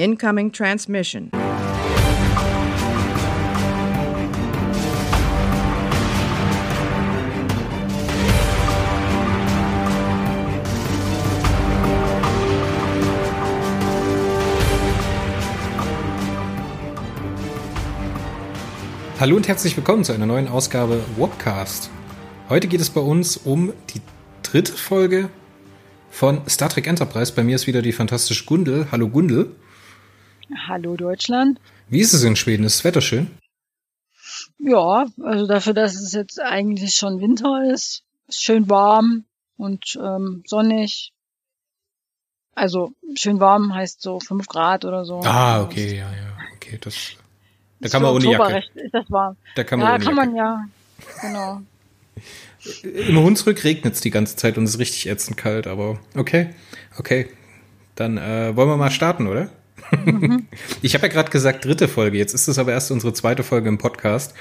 Incoming transmission. Hallo und herzlich willkommen zu einer neuen Ausgabe Wobcast. Heute geht es bei uns um die dritte Folge von Star Trek Enterprise. Bei mir ist wieder die fantastische Gundel. Hallo Gundel. Hallo Deutschland. Wie ist es in Schweden? Ist das Wetter schön? Ja, also dafür, dass es jetzt eigentlich schon Winter ist, ist schön warm und ähm, sonnig. Also schön warm heißt so fünf Grad oder so. Ah, okay, ja, ja, okay, das. Da kann man ohne Jacke. Recht, ist das warm. Da kann man ja, ohne kann man ja. Genau. Im Hunsrück regnet es die ganze Zeit und es ist richtig ätzend kalt, aber okay, okay. Dann äh, wollen wir mal starten, oder? Ich habe ja gerade gesagt, dritte Folge. Jetzt ist es aber erst unsere zweite Folge im Podcast.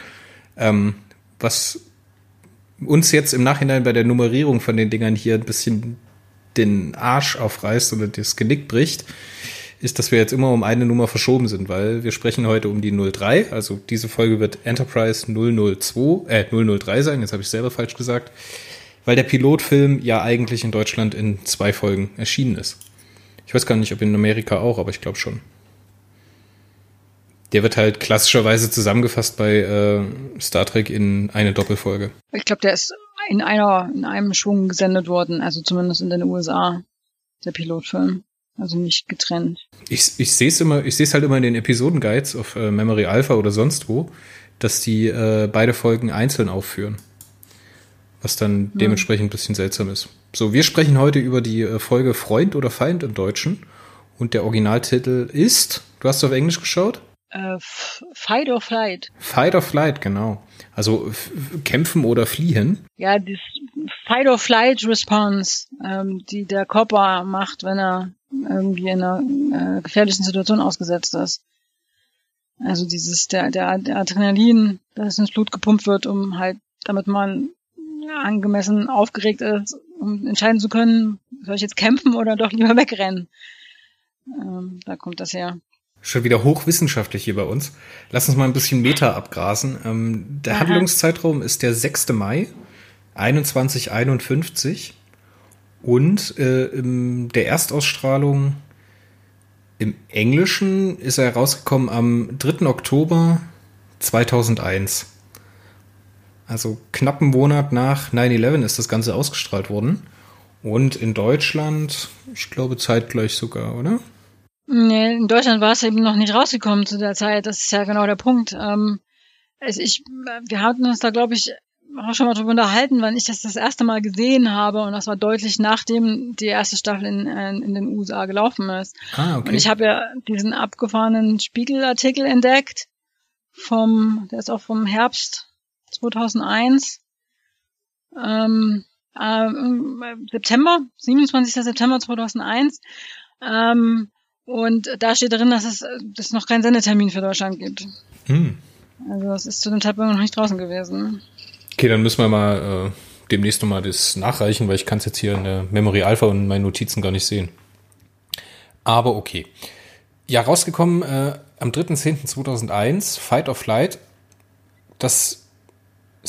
Ähm, was uns jetzt im Nachhinein bei der Nummerierung von den Dingern hier ein bisschen den Arsch aufreißt oder das Genick bricht, ist, dass wir jetzt immer um eine Nummer verschoben sind, weil wir sprechen heute um die 03. Also diese Folge wird Enterprise 002, äh 003 sein. Jetzt habe ich selber falsch gesagt, weil der Pilotfilm ja eigentlich in Deutschland in zwei Folgen erschienen ist. Ich weiß gar nicht, ob in Amerika auch, aber ich glaube schon. Der wird halt klassischerweise zusammengefasst bei äh, Star Trek in eine Doppelfolge. Ich glaube, der ist in einer, in einem Schwung gesendet worden, also zumindest in den USA, der Pilotfilm. Also nicht getrennt. Ich, ich sehe es immer, ich sehe es halt immer in den Episodenguides auf äh, Memory Alpha oder sonst wo, dass die äh, beide Folgen einzeln aufführen. Was dann dementsprechend ein bisschen seltsam ist. So, wir sprechen heute über die äh, Folge Freund oder Feind im Deutschen. Und der Originaltitel ist, du hast auf Englisch geschaut? Äh, Fight or Flight. Fight or Flight, genau. Also kämpfen oder fliehen. Ja, das Fight or Flight Response, ähm, die der Copper macht, wenn er irgendwie in einer äh, gefährlichen Situation ausgesetzt ist. Also dieses, der, der, Adrenalin, das ins Blut gepumpt wird, um halt, damit man angemessen aufgeregt ist, um entscheiden zu können, soll ich jetzt kämpfen oder doch lieber wegrennen. Ähm, da kommt das her. Schon wieder hochwissenschaftlich hier bei uns. Lass uns mal ein bisschen Meta abgrasen. Ähm, der Aha. Handlungszeitraum ist der 6. Mai 2151 und äh, im, der Erstausstrahlung im Englischen ist er herausgekommen am 3. Oktober 2001. Also knapp einen Monat nach 9-11 ist das Ganze ausgestrahlt worden. Und in Deutschland, ich glaube zeitgleich sogar, oder? Nee, in Deutschland war es eben noch nicht rausgekommen zu der Zeit. Das ist ja genau der Punkt. Ähm, also ich, wir hatten uns da, glaube ich, auch schon mal drüber unterhalten, wann ich das das erste Mal gesehen habe. Und das war deutlich nachdem die erste Staffel in, äh, in den USA gelaufen ist. Ah, okay. Und ich habe ja diesen abgefahrenen Spiegelartikel entdeckt. Vom, der ist auch vom Herbst 2001. Ähm, ähm, September, 27. September 2001. Ähm, und da steht drin, dass es, äh, dass es noch keinen Sendetermin für Deutschland gibt. hm. Also das ist zu dem Zeitpunkt noch nicht draußen gewesen. Okay, dann müssen wir mal äh, demnächst nochmal das nachreichen, weil ich kann es jetzt hier in der Memory Alpha und in meinen Notizen gar nicht sehen. Aber okay. Ja, rausgekommen äh, am 3.10.2001, Fight or Flight. Das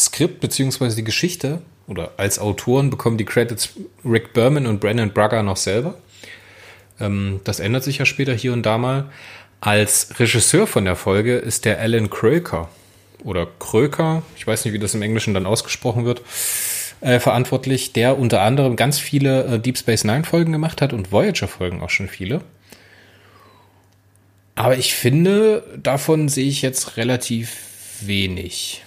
Skript beziehungsweise die Geschichte oder als Autoren bekommen die Credits Rick Berman und Brandon Brugger noch selber. Ähm, das ändert sich ja später hier und da mal. Als Regisseur von der Folge ist der Alan Kröker oder Kröker, ich weiß nicht, wie das im Englischen dann ausgesprochen wird, äh, verantwortlich, der unter anderem ganz viele äh, Deep Space Nine Folgen gemacht hat und Voyager Folgen auch schon viele. Aber ich finde, davon sehe ich jetzt relativ wenig.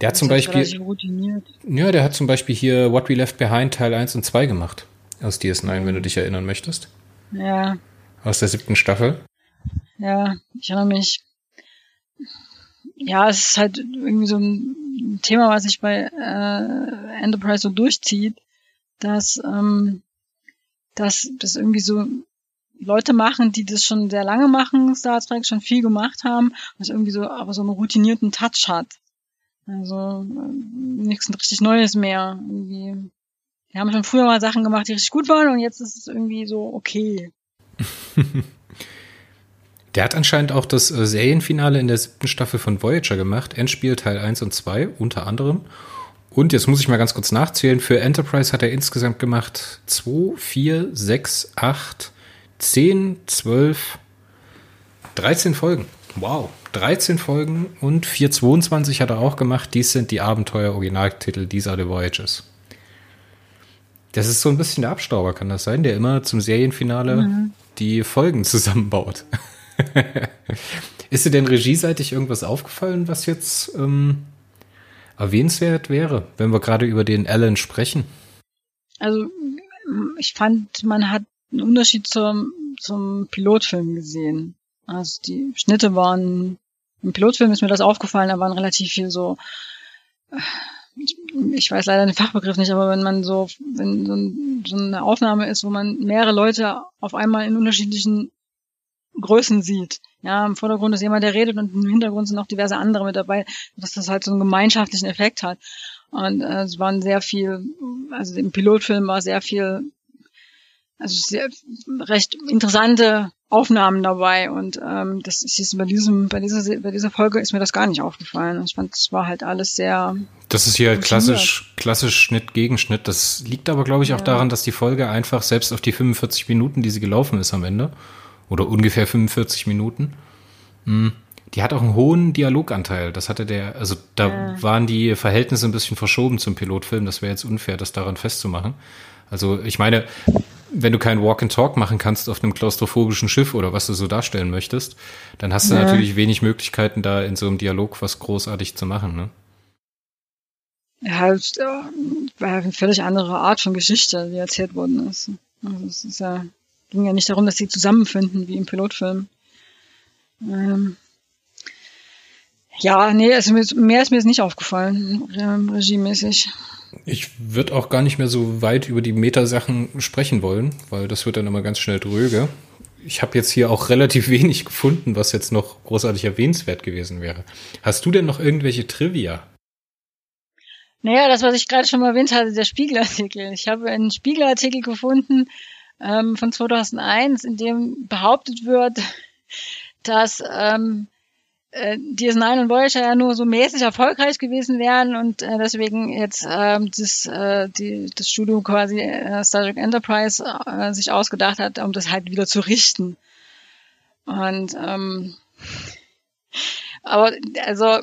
Der hat zum Das Beispiel, ja, der hat zum Beispiel hier What We Left Behind Teil 1 und 2 gemacht. Aus DS9, wenn du dich erinnern möchtest. Ja, Aus der siebten Staffel. ja, ich erinnere mich. Ja, es ist halt irgendwie so ein Thema, was sich bei äh, Enterprise so durchzieht, dass, ähm, dass das irgendwie so Leute machen, die das schon sehr lange machen, Star Trek schon viel gemacht haben, was irgendwie so aber so einen routinierten Touch hat. Also äh, nichts richtig Neues mehr. Irgendwie. Die haben schon früher mal Sachen gemacht, die richtig gut waren und jetzt ist es irgendwie so okay. Der hat anscheinend auch das äh, Serienfinale in der siebten Staffel von Voyager gemacht, Endspiel Teil 1 und 2 unter anderem. Und jetzt muss ich mal ganz kurz nachzählen, für Enterprise hat er insgesamt gemacht 2, 4, 6, 8, 10, 12, 13 Folgen. Wow, 13 Folgen und 422 hat er auch gemacht. Dies sind die Abenteuer-Originaltitel dieser The Voyages. Das ist so ein bisschen der Abstauber, kann das sein, der immer zum Serienfinale mhm. die Folgen zusammenbaut. ist dir denn regieseitig irgendwas aufgefallen, was jetzt ähm, erwähnenswert wäre, wenn wir gerade über den Alan sprechen? Also ich fand, man hat einen Unterschied zum, zum Pilotfilm gesehen. Also die Schnitte waren, im Pilotfilm ist mir das aufgefallen, da waren relativ viel so, ich weiß leider den Fachbegriff nicht, aber wenn man so, wenn so, ein, so eine Aufnahme ist, wo man mehrere Leute auf einmal in unterschiedlichen Größen sieht. Ja, im Vordergrund ist jemand, der redet und im Hintergrund sind auch diverse andere mit dabei, dass das halt so einen gemeinschaftlichen Effekt hat. Und äh, es waren sehr viel, also im Pilotfilm war sehr viel, also sehr recht interessante Aufnahmen dabei und ähm, das ist bei diesem, bei dieser, bei dieser Folge ist mir das gar nicht aufgefallen. Ich fand, es war halt alles sehr. Das ist hier halt klassisch, klassisch Schnitt Gegenschnitt. Das liegt aber, glaube ich, auch ja. daran, dass die Folge einfach selbst auf die 45 Minuten, die sie gelaufen ist am Ende, oder ungefähr 45 Minuten, mh, hm, die hat auch einen hohen Dialoganteil. Das hatte der, also da ja. waren die Verhältnisse ein bisschen verschoben zum Pilotfilm. Das wäre jetzt unfair, das daran festzumachen. Also ich meine, wenn du kein Walk and Talk machen kannst auf einem klaustrophobischen Schiff oder was du so darstellen möchtest, dann hast du ja. natürlich wenig Möglichkeiten, da in so einem Dialog was großartig zu machen. Ne? Ja, es war eine völlig andere Art von Geschichte, die erzählt worden ist. Also es ist ja, ging ja nicht darum, dass sie zusammenfinden wie im Pilotfilm. Ähm, ja, nee, also mehr ist mir jetzt nicht aufgefallen, ähm, regiemäßig. Ich würde auch gar nicht mehr so weit über die Metasachen sprechen wollen, weil das wird dann immer ganz schnell dröge. Ich habe jetzt hier auch relativ wenig gefunden, was jetzt noch großartig erwähnenswert gewesen wäre. Hast du denn noch irgendwelche Trivia? Naja, das, was ich gerade schon mal erwähnt hatte, der Spiegelartikel. Ich habe einen Spiegelartikel gefunden ähm, von 2001, in dem behauptet wird, dass ähm, äh, DS9 und Voyager ja nur so mäßig erfolgreich gewesen wären und äh, deswegen jetzt äh, das, äh, die, das Studio quasi äh, Star Trek Enterprise äh, sich ausgedacht hat, um das halt wieder zu richten. Und ähm, aber also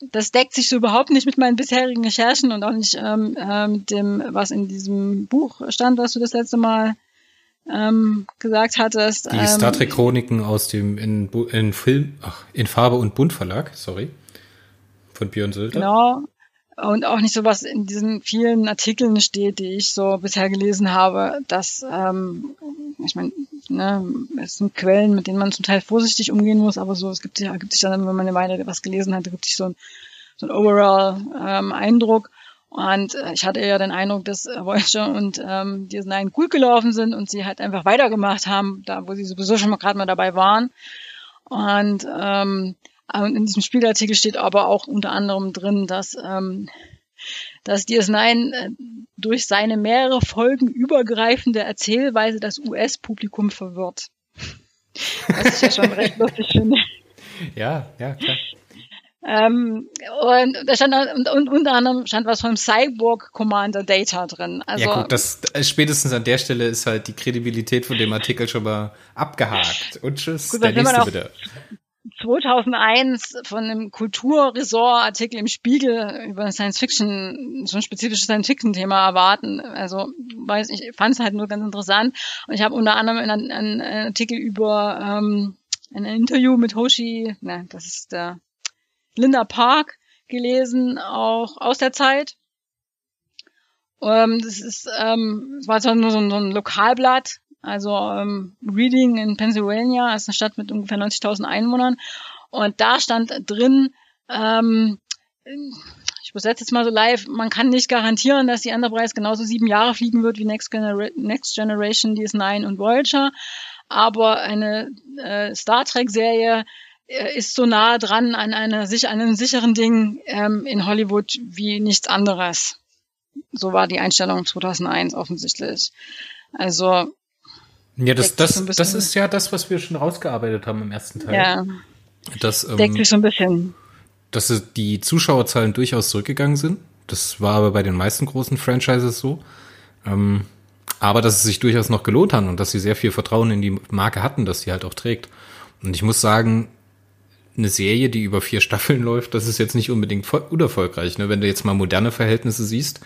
das deckt sich so überhaupt nicht mit meinen bisherigen Recherchen und auch nicht ähm, äh, mit dem, was in diesem Buch stand, was du das letzte Mal ähm, gesagt hattest. Die ähm, Star Trek Chroniken aus dem in, in Film, ach, in Farbe und Bunt Verlag, sorry, von Björn Sölder. Genau. Und auch nicht so was in diesen vielen Artikeln steht, die ich so bisher gelesen habe, dass, ähm, ich meine, ne, es sind Quellen, mit denen man zum Teil vorsichtig umgehen muss, aber so, es gibt ja, gibt sich dann, wenn man eine Weile was gelesen hat, gibt sich so ein, so ein overall ähm, Eindruck. Und äh, ich hatte ja den Eindruck, dass äh, Voyager und ähm, die Nein gut gelaufen sind und sie halt einfach weitergemacht haben, da wo sie sowieso schon mal gerade mal dabei waren. Und ähm, in diesem Spielartikel steht aber auch unter anderem drin, dass, ähm, dass DS9 äh, durch seine mehrere Folgen übergreifende Erzählweise das US-Publikum verwirrt. Was ich ja schon recht lustig finde. Ja, ja, klar. Ähm, und da stand und, und unter anderem stand was vom Cyborg Commander Data drin. Also, ja, gut, das spätestens an der Stelle ist halt die Kredibilität von dem Artikel schon mal abgehakt. Und tschüss, gut, der nächste bitte. 2001 von einem Kulturresort-Artikel im Spiegel über Science Fiction, so ein spezifisches Science Fiction-Thema erwarten. Also, weiß ich, fand es halt nur ganz interessant. Und ich habe unter anderem einen, einen, Artikel über ähm, ein Interview mit Hoshi, ne, das ist der Linda Park gelesen, auch aus der Zeit. Ähm, das ist, ähm, war zwar nur so ein, so ein Lokalblatt, also ähm, Reading in Pennsylvania, ist eine Stadt mit ungefähr 90.000 Einwohnern. Und da stand drin, ähm, ich übersetze jetzt mal so live, man kann nicht garantieren, dass die Enterprise genauso sieben Jahre fliegen wird wie Next, Genera Next Generation, DS9 und Voyager. Aber eine äh, Star Trek-Serie ist so nah dran an, einer, an einem sicheren Ding ähm, in Hollywood wie nichts anderes. So war die Einstellung 2001 offensichtlich. Also Ja, das, das, das ist ja das, was wir schon rausgearbeitet haben im ersten Teil. Ja. Das, ähm, deckt sich so ein bisschen. Dass die Zuschauerzahlen durchaus zurückgegangen sind. Das war aber bei den meisten großen Franchises so. Ähm, aber dass es sich durchaus noch gelohnt hat und dass sie sehr viel Vertrauen in die Marke hatten, dass sie halt auch trägt. Und ich muss sagen, eine Serie, die über vier Staffeln läuft, das ist jetzt nicht unbedingt unerfolgreich. Ne? Wenn du jetzt mal moderne Verhältnisse siehst,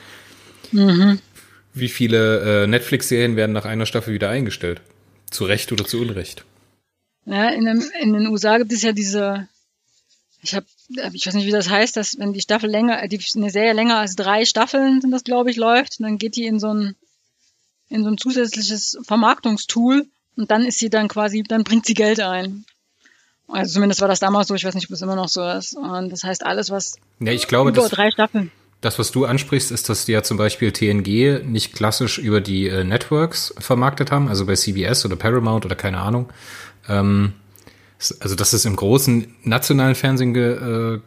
mhm. wie viele äh, Netflix-Serien werden nach einer Staffel wieder eingestellt? Zu Recht oder zu Unrecht? Ja, in, dem, in den USA gibt es ja diese, ich habe, ich weiß nicht, wie das heißt, dass wenn die Staffel länger, die, eine Serie länger als drei Staffeln sind das, glaube ich, läuft, dann geht die in so ein in so ein zusätzliches Vermarktungstool und dann ist sie dann quasi, dann bringt sie Geld ein. Also zumindest war das damals so, ich weiß nicht, ob es immer noch so ist. Und das heißt, alles, was ja, ich glaube, über das, drei Staffeln. Das, was du ansprichst, ist, dass die ja zum Beispiel TNG nicht klassisch über die äh, Networks vermarktet haben, also bei CBS oder Paramount oder keine Ahnung. Ähm, also, dass es im großen nationalen Fernsehen ge, äh,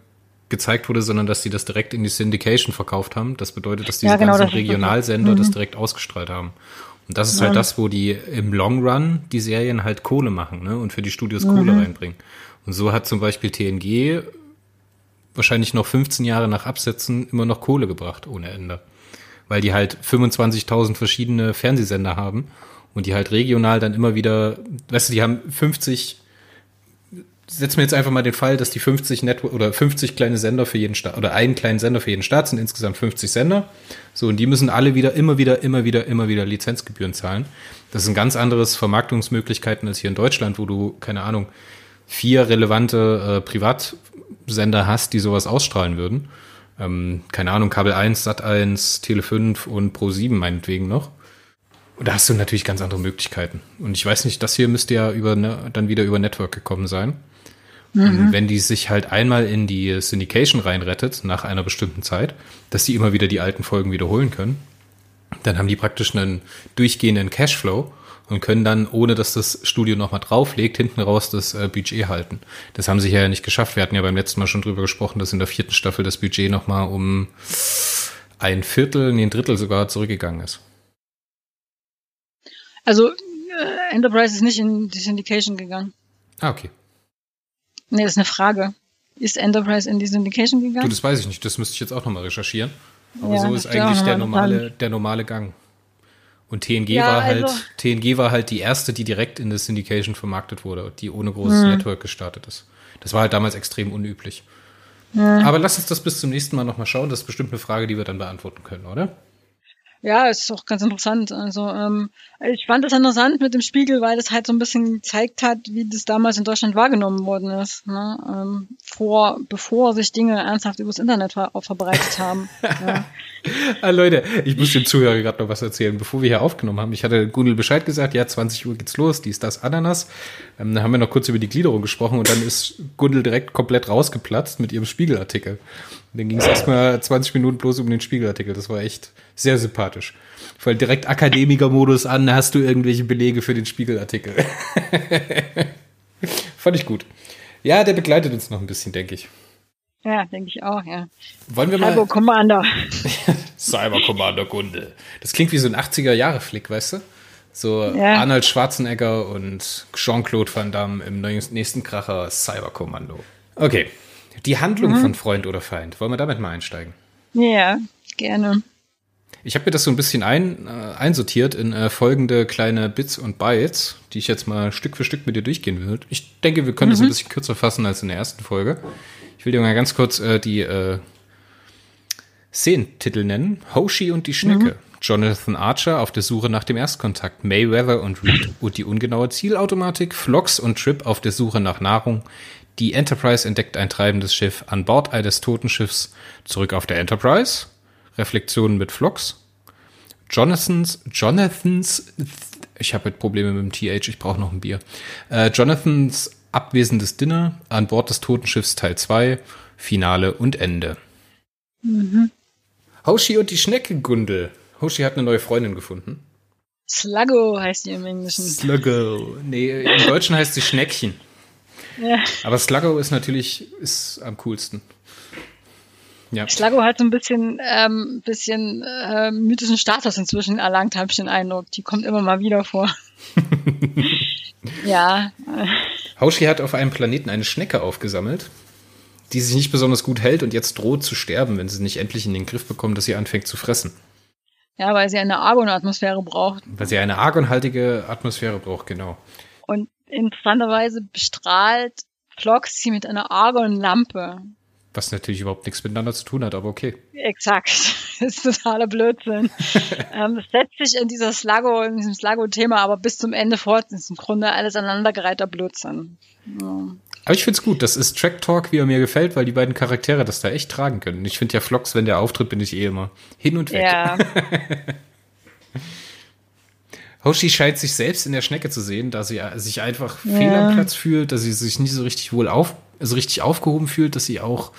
gezeigt wurde, sondern dass sie das direkt in die Syndication verkauft haben. Das bedeutet, dass diese ja, genau, ganzen Regionalsender mhm. das direkt ausgestrahlt haben. Und das ist halt das, wo die im Long Run die Serien halt Kohle machen ne? und für die Studios mhm. Kohle reinbringen. Und so hat zum Beispiel TNG wahrscheinlich noch 15 Jahre nach Absetzen immer noch Kohle gebracht ohne Ende. Weil die halt 25.000 verschiedene Fernsehsender haben und die halt regional dann immer wieder, weißt du, die haben 50 setzen wir jetzt einfach mal den Fall, dass die 50 Network oder 50 kleine Sender für jeden Staat oder einen kleinen Sender für jeden Staat sind insgesamt 50 Sender. So, und die müssen alle wieder, immer wieder, immer wieder, immer wieder Lizenzgebühren zahlen. Das ist ein ganz anderes Vermarktungsmöglichkeiten als hier in Deutschland, wo du, keine Ahnung, vier relevante äh, Privatsender hast, die sowas ausstrahlen würden. Ähm, keine Ahnung, Kabel 1, Sat 1, Tele 5 und Pro 7 meinetwegen noch. Und da hast du natürlich ganz andere Möglichkeiten. Und ich weiß nicht, das hier müsste ja über, ne, dann wieder über Network gekommen sein. Mhm. wenn die sich halt einmal in die Syndication reinrettet, nach einer bestimmten Zeit, dass die immer wieder die alten Folgen wiederholen können, dann haben die praktisch einen durchgehenden Cashflow und können dann, ohne dass das Studio nochmal drauflegt, hinten raus das äh, Budget halten. Das haben sie ja nicht geschafft. Wir hatten ja beim letzten Mal schon drüber gesprochen, dass in der vierten Staffel das Budget nochmal um ein Viertel, nee, ein Drittel sogar zurückgegangen ist. Also äh, Enterprise ist nicht in die Syndication gegangen. Ah, okay. Nee, das ist eine Frage. Ist Enterprise in die Syndication gegangen? Du, das weiß ich nicht. Das müsste ich jetzt auch nochmal recherchieren. Aber ja, so ist eigentlich der normale, der normale Gang. Und TNG ja, war halt, also, TNG war halt die erste, die direkt in das Syndication vermarktet wurde, die ohne großes hm. Network gestartet ist. Das war halt damals extrem unüblich. Hm. Aber lass uns das bis zum nächsten Mal nochmal schauen. Das ist bestimmt eine Frage, die wir dann beantworten können, oder? Ja, ist auch ganz interessant. Also ähm, ich fand das interessant mit dem Spiegel, weil das halt so ein bisschen gezeigt hat, wie das damals in Deutschland wahrgenommen worden ist. Ne? Ähm, vor, bevor sich Dinge ernsthaft übers Internet ver verbreitet haben. ja. ah, Leute, ich muss dem Zuhörer gerade noch was erzählen, bevor wir hier aufgenommen haben. Ich hatte Gundel Bescheid gesagt, ja, 20 Uhr geht's los, dies, das, Ananas. Ähm, dann haben wir noch kurz über die Gliederung gesprochen und dann ist Gundel direkt komplett rausgeplatzt mit ihrem Spiegelartikel. Und dann ging es erstmal 20 Minuten bloß um den Spiegelartikel. Das war echt sehr sympathisch. Allem direkt Akademiker-Modus an, hast du irgendwelche Belege für den Spiegelartikel. Fand ich gut. Ja, der begleitet uns noch ein bisschen, denke ich. Ja, denke ich auch, ja. Wollen wir mal. Cyber Commander. Cyber Commander Gunde. Das klingt wie so ein 80er-Jahre-Flick, weißt du? So ja. Arnold Schwarzenegger und Jean-Claude Van Damme im nächsten Kracher Cyber Commando. Okay, die Handlung mhm. von Freund oder Feind. Wollen wir damit mal einsteigen? Ja, gerne. Ich habe mir das so ein bisschen ein, äh, einsortiert in äh, folgende kleine Bits und Bytes, die ich jetzt mal Stück für Stück mit dir durchgehen würde. Ich denke, wir können mhm. das ein bisschen kürzer fassen als in der ersten Folge. Ich will dir mal ganz kurz äh, die äh, Szenentitel nennen. Hoshi und die Schnecke. Mhm. Jonathan Archer auf der Suche nach dem Erstkontakt. Mayweather und Reed und die ungenaue Zielautomatik. Flox und Trip auf der Suche nach Nahrung. Die Enterprise entdeckt ein treibendes Schiff an Bord eines toten Schiffs. Zurück auf der Enterprise. Reflexionen mit Flox. Jonathans, Jonathans, ich habe halt Probleme mit dem TH, ich brauche noch ein Bier. Äh, Jonathans abwesendes Dinner an Bord des toten Schiffs Teil 2, Finale und Ende. Mhm. Hoshi und die Schnecke Gundel. Hoshi hat eine neue Freundin gefunden. Sluggo heißt die im Englischen. Sluggo. Nee, im Deutschen heißt sie Schneckchen. Ja. Aber Sluggo ist natürlich ist am coolsten. Ja. Sluggo hat so ein bisschen, ähm, bisschen äh, mythischen Status inzwischen erlangt, habe ich den Eindruck. Die kommt immer mal wieder vor. ja. Hoshi hat auf einem Planeten eine Schnecke aufgesammelt, die sich nicht besonders gut hält und jetzt droht zu sterben, wenn sie nicht endlich in den Griff bekommt, dass sie anfängt zu fressen. Ja, weil sie eine Argon-Atmosphäre braucht. Weil sie eine argonhaltige Atmosphäre braucht, genau. Und interessanterweise bestrahlt Flox sie mit einer Argon-Lampe. Was natürlich überhaupt nichts miteinander zu tun hat, aber okay. Exakt. Das ist totaler Blödsinn. ähm, es setzt sich in dieser Slago, in diesem Slago-Thema aber bis zum Ende fort. Das ist im Grunde alles aneinandergereihter Blödsinn. Ja. Aber ich find's gut. Das ist Track Talk, wie er mir gefällt, weil die beiden Charaktere das da echt tragen können. Ich finde ja Flox, wenn der auftritt, bin ich eh immer hin und weg. Ja. Hoshi scheint sich selbst in der Schnecke zu sehen, da sie sich einfach Ja. fehl am Platz fühlt, dass sie sich nicht so richtig wohl auf, also richtig aufgehoben fühlt, dass sie auch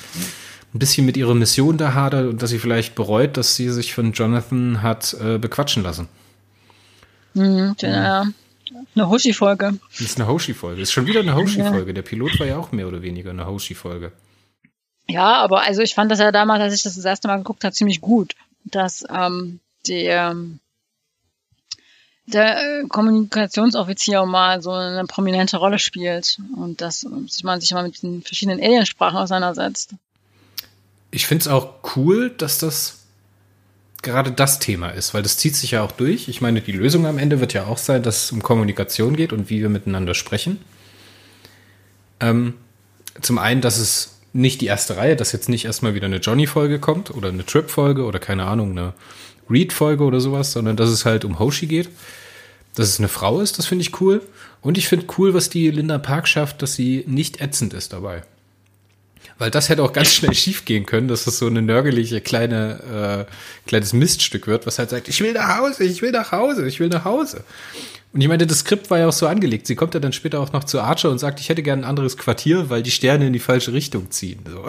ein bisschen mit ihrer Mission da hadert und dass sie vielleicht bereut, dass sie sich von Jonathan hat äh, bequatschen lassen. Mhm, ja. Eine Hoshi-Folge. Das ist eine Hoshi-Folge. Ist schon wieder eine Hoshi-Folge. Der Pilot war ja auch mehr oder weniger eine Hoshi-Folge. Ja, aber also ich fand das ja damals, als ich das das erste Mal geguckt habe, ziemlich gut, dass ähm, der, der äh, Kommunikationsoffizier mal so eine prominente Rolle spielt und dass man sich mal mit den verschiedenen Aliensprachen auseinandersetzt. Ich finde es auch cool, dass das gerade das Thema ist, weil das zieht sich ja auch durch. Ich meine, die Lösung am Ende wird ja auch sein, dass es um Kommunikation geht und wie wir miteinander sprechen. Ähm, zum einen, dass es nicht die erste Reihe, dass jetzt nicht erstmal wieder eine Johnny-Folge kommt oder eine Trip-Folge oder keine Ahnung, eine Read-Folge oder sowas, sondern dass es halt um Hoshi geht. Dass es eine Frau ist, das finde ich cool. Und ich finde cool, was die Linda Park schafft, dass sie nicht ätzend ist dabei. Weil das hätte auch ganz schnell schief gehen können, dass das so eine nörgelige kleine, äh, kleines Miststück wird, was halt sagt, ich will nach Hause, ich will nach Hause, ich will nach Hause. Und ich meine, das Skript war ja auch so angelegt. Sie kommt ja dann später auch noch zu Archer und sagt, ich hätte gern ein anderes Quartier, weil die Sterne in die falsche Richtung ziehen. So.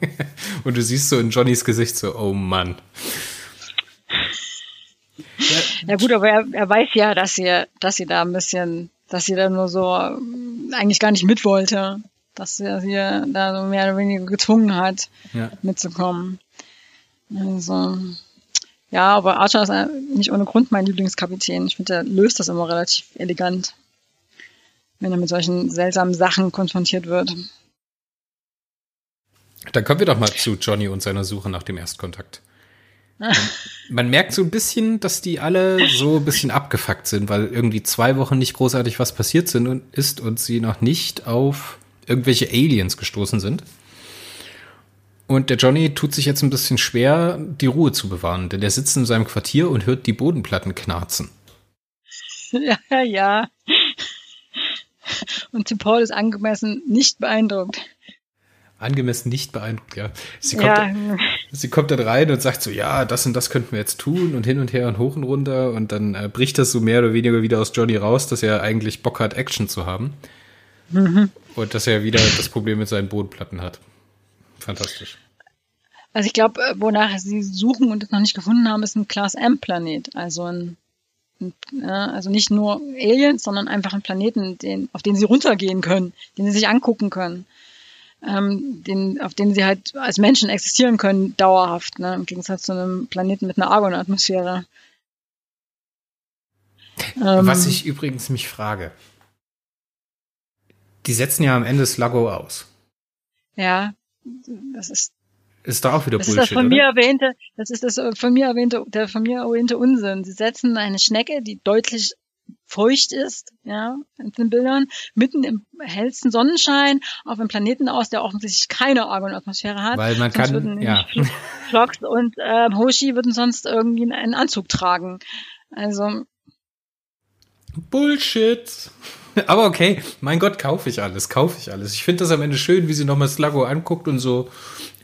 und du siehst so in Johnnys Gesicht so, oh Mann. Ja gut, aber er, er weiß ja, dass sie, dass sie da ein bisschen, dass sie da nur so ähm, eigentlich gar nicht mit wollte. Dass er sie da so mehr oder weniger gezwungen hat, Ja. mitzukommen. Also, ja, aber Archer ist äh, nicht ohne Grund mein Lieblingskapitän. Ich finde, er löst das immer relativ elegant, wenn er mit solchen seltsamen Sachen konfrontiert wird. Dann kommen wir doch mal zu Johnny und seiner Suche nach dem Erstkontakt. Man, merkt so ein bisschen, dass die alle so ein bisschen abgefuckt sind, weil irgendwie zwei Wochen nicht großartig was passiert sind und ist und sie noch nicht auf irgendwelche Aliens gestoßen sind. Und der Johnny tut sich jetzt ein bisschen schwer, die Ruhe zu bewahren, denn er sitzt in seinem Quartier und hört die Bodenplatten knarzen. ja, ja. Und Tim Paul ist angemessen nicht beeindruckt. Angemessen nicht beeindruckt, ja. Sie kommt, Ja, Sie kommt dann rein und sagt so, ja, das und das könnten wir jetzt tun und hin und her und hoch und runter und dann äh, bricht das so mehr oder weniger wieder aus Johnny raus, dass er eigentlich Bock hat, Action zu haben. Und dass er wieder das Problem mit seinen Bodenplatten hat. Fantastisch. Also ich glaube, äh, wonach sie suchen und es noch nicht gefunden haben, ist ein Class M-Planet. Also ein, ein ja, also nicht nur Aliens, sondern einfach ein Planeten, den, auf den sie runtergehen können, den sie sich angucken können, ähm, den, auf den sie halt als Menschen existieren können, dauerhaft, ne? im Gegensatz zu einem Planeten mit einer Argon-Atmosphäre. Ähm, Was ich übrigens mich frage. Die setzen ja am Ende Sluggo aus. ja, das ist Ist da auch wieder Das ist Bullshit, das von mir oder? erwähnte, das ist das äh, von mir erwähnte, der von mir erwähnte Unsinn. Sie setzen eine Schnecke, die deutlich feucht ist, ja, in den Bildern, mitten im hellsten Sonnenschein auf einem Planeten aus, der offensichtlich keine Argon-Atmosphäre hat. Weil man Sonst kann, ja. Flox und äh, Hoshi würden sonst irgendwie einen Anzug tragen. Also, Bullshit. Aber okay, mein Gott, kaufe ich alles, kaufe ich alles. Ich finde das am Ende schön, wie sie nochmal Sluggo anguckt und so,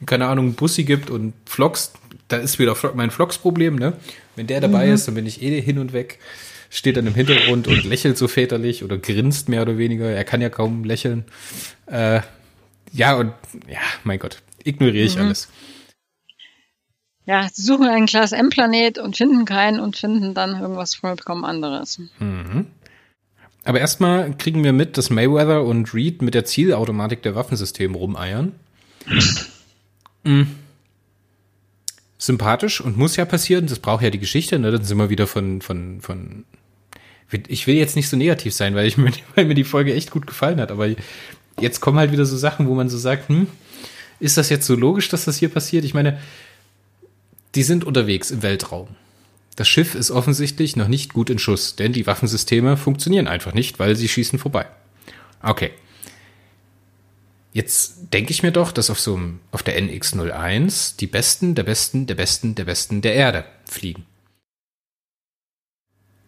keine Ahnung, Bussi gibt und Vlogs. Da ist wieder mein Vlogs-Problem, ne? Wenn der dabei ist, dann bin ich eh hin und weg. Steht dann im Hintergrund und lächelt so väterlich oder grinst mehr oder weniger. Er kann ja kaum lächeln. Äh, ja, und ja, mein Gott, ignoriere ich alles. ja, sie suchen einen Class M-Planet und finden keinen und finden dann irgendwas vollkommen anderes. Mhm. Aber erstmal kriegen wir mit, dass Mayweather und Reed mit der Zielautomatik der Waffensysteme rumeiern. Mhm. Sympathisch und muss ja passieren. Das braucht ja die Geschichte. Ne? Dann sind wir wieder von, von, von ich will jetzt nicht so negativ sein, weil, ich, weil mir die Folge echt gut gefallen hat, aber jetzt kommen halt wieder so Sachen, wo man so sagt, hm, ist das jetzt so logisch, dass das hier passiert? Ich meine, die sind unterwegs im Weltraum. Das Schiff ist offensichtlich noch nicht gut in Schuss, denn die Waffensysteme funktionieren einfach nicht, weil sie schießen vorbei. Okay. Jetzt denke ich mir doch, dass auf so einem, auf der NX01 die Besten der Besten der Besten der Besten der Erde fliegen.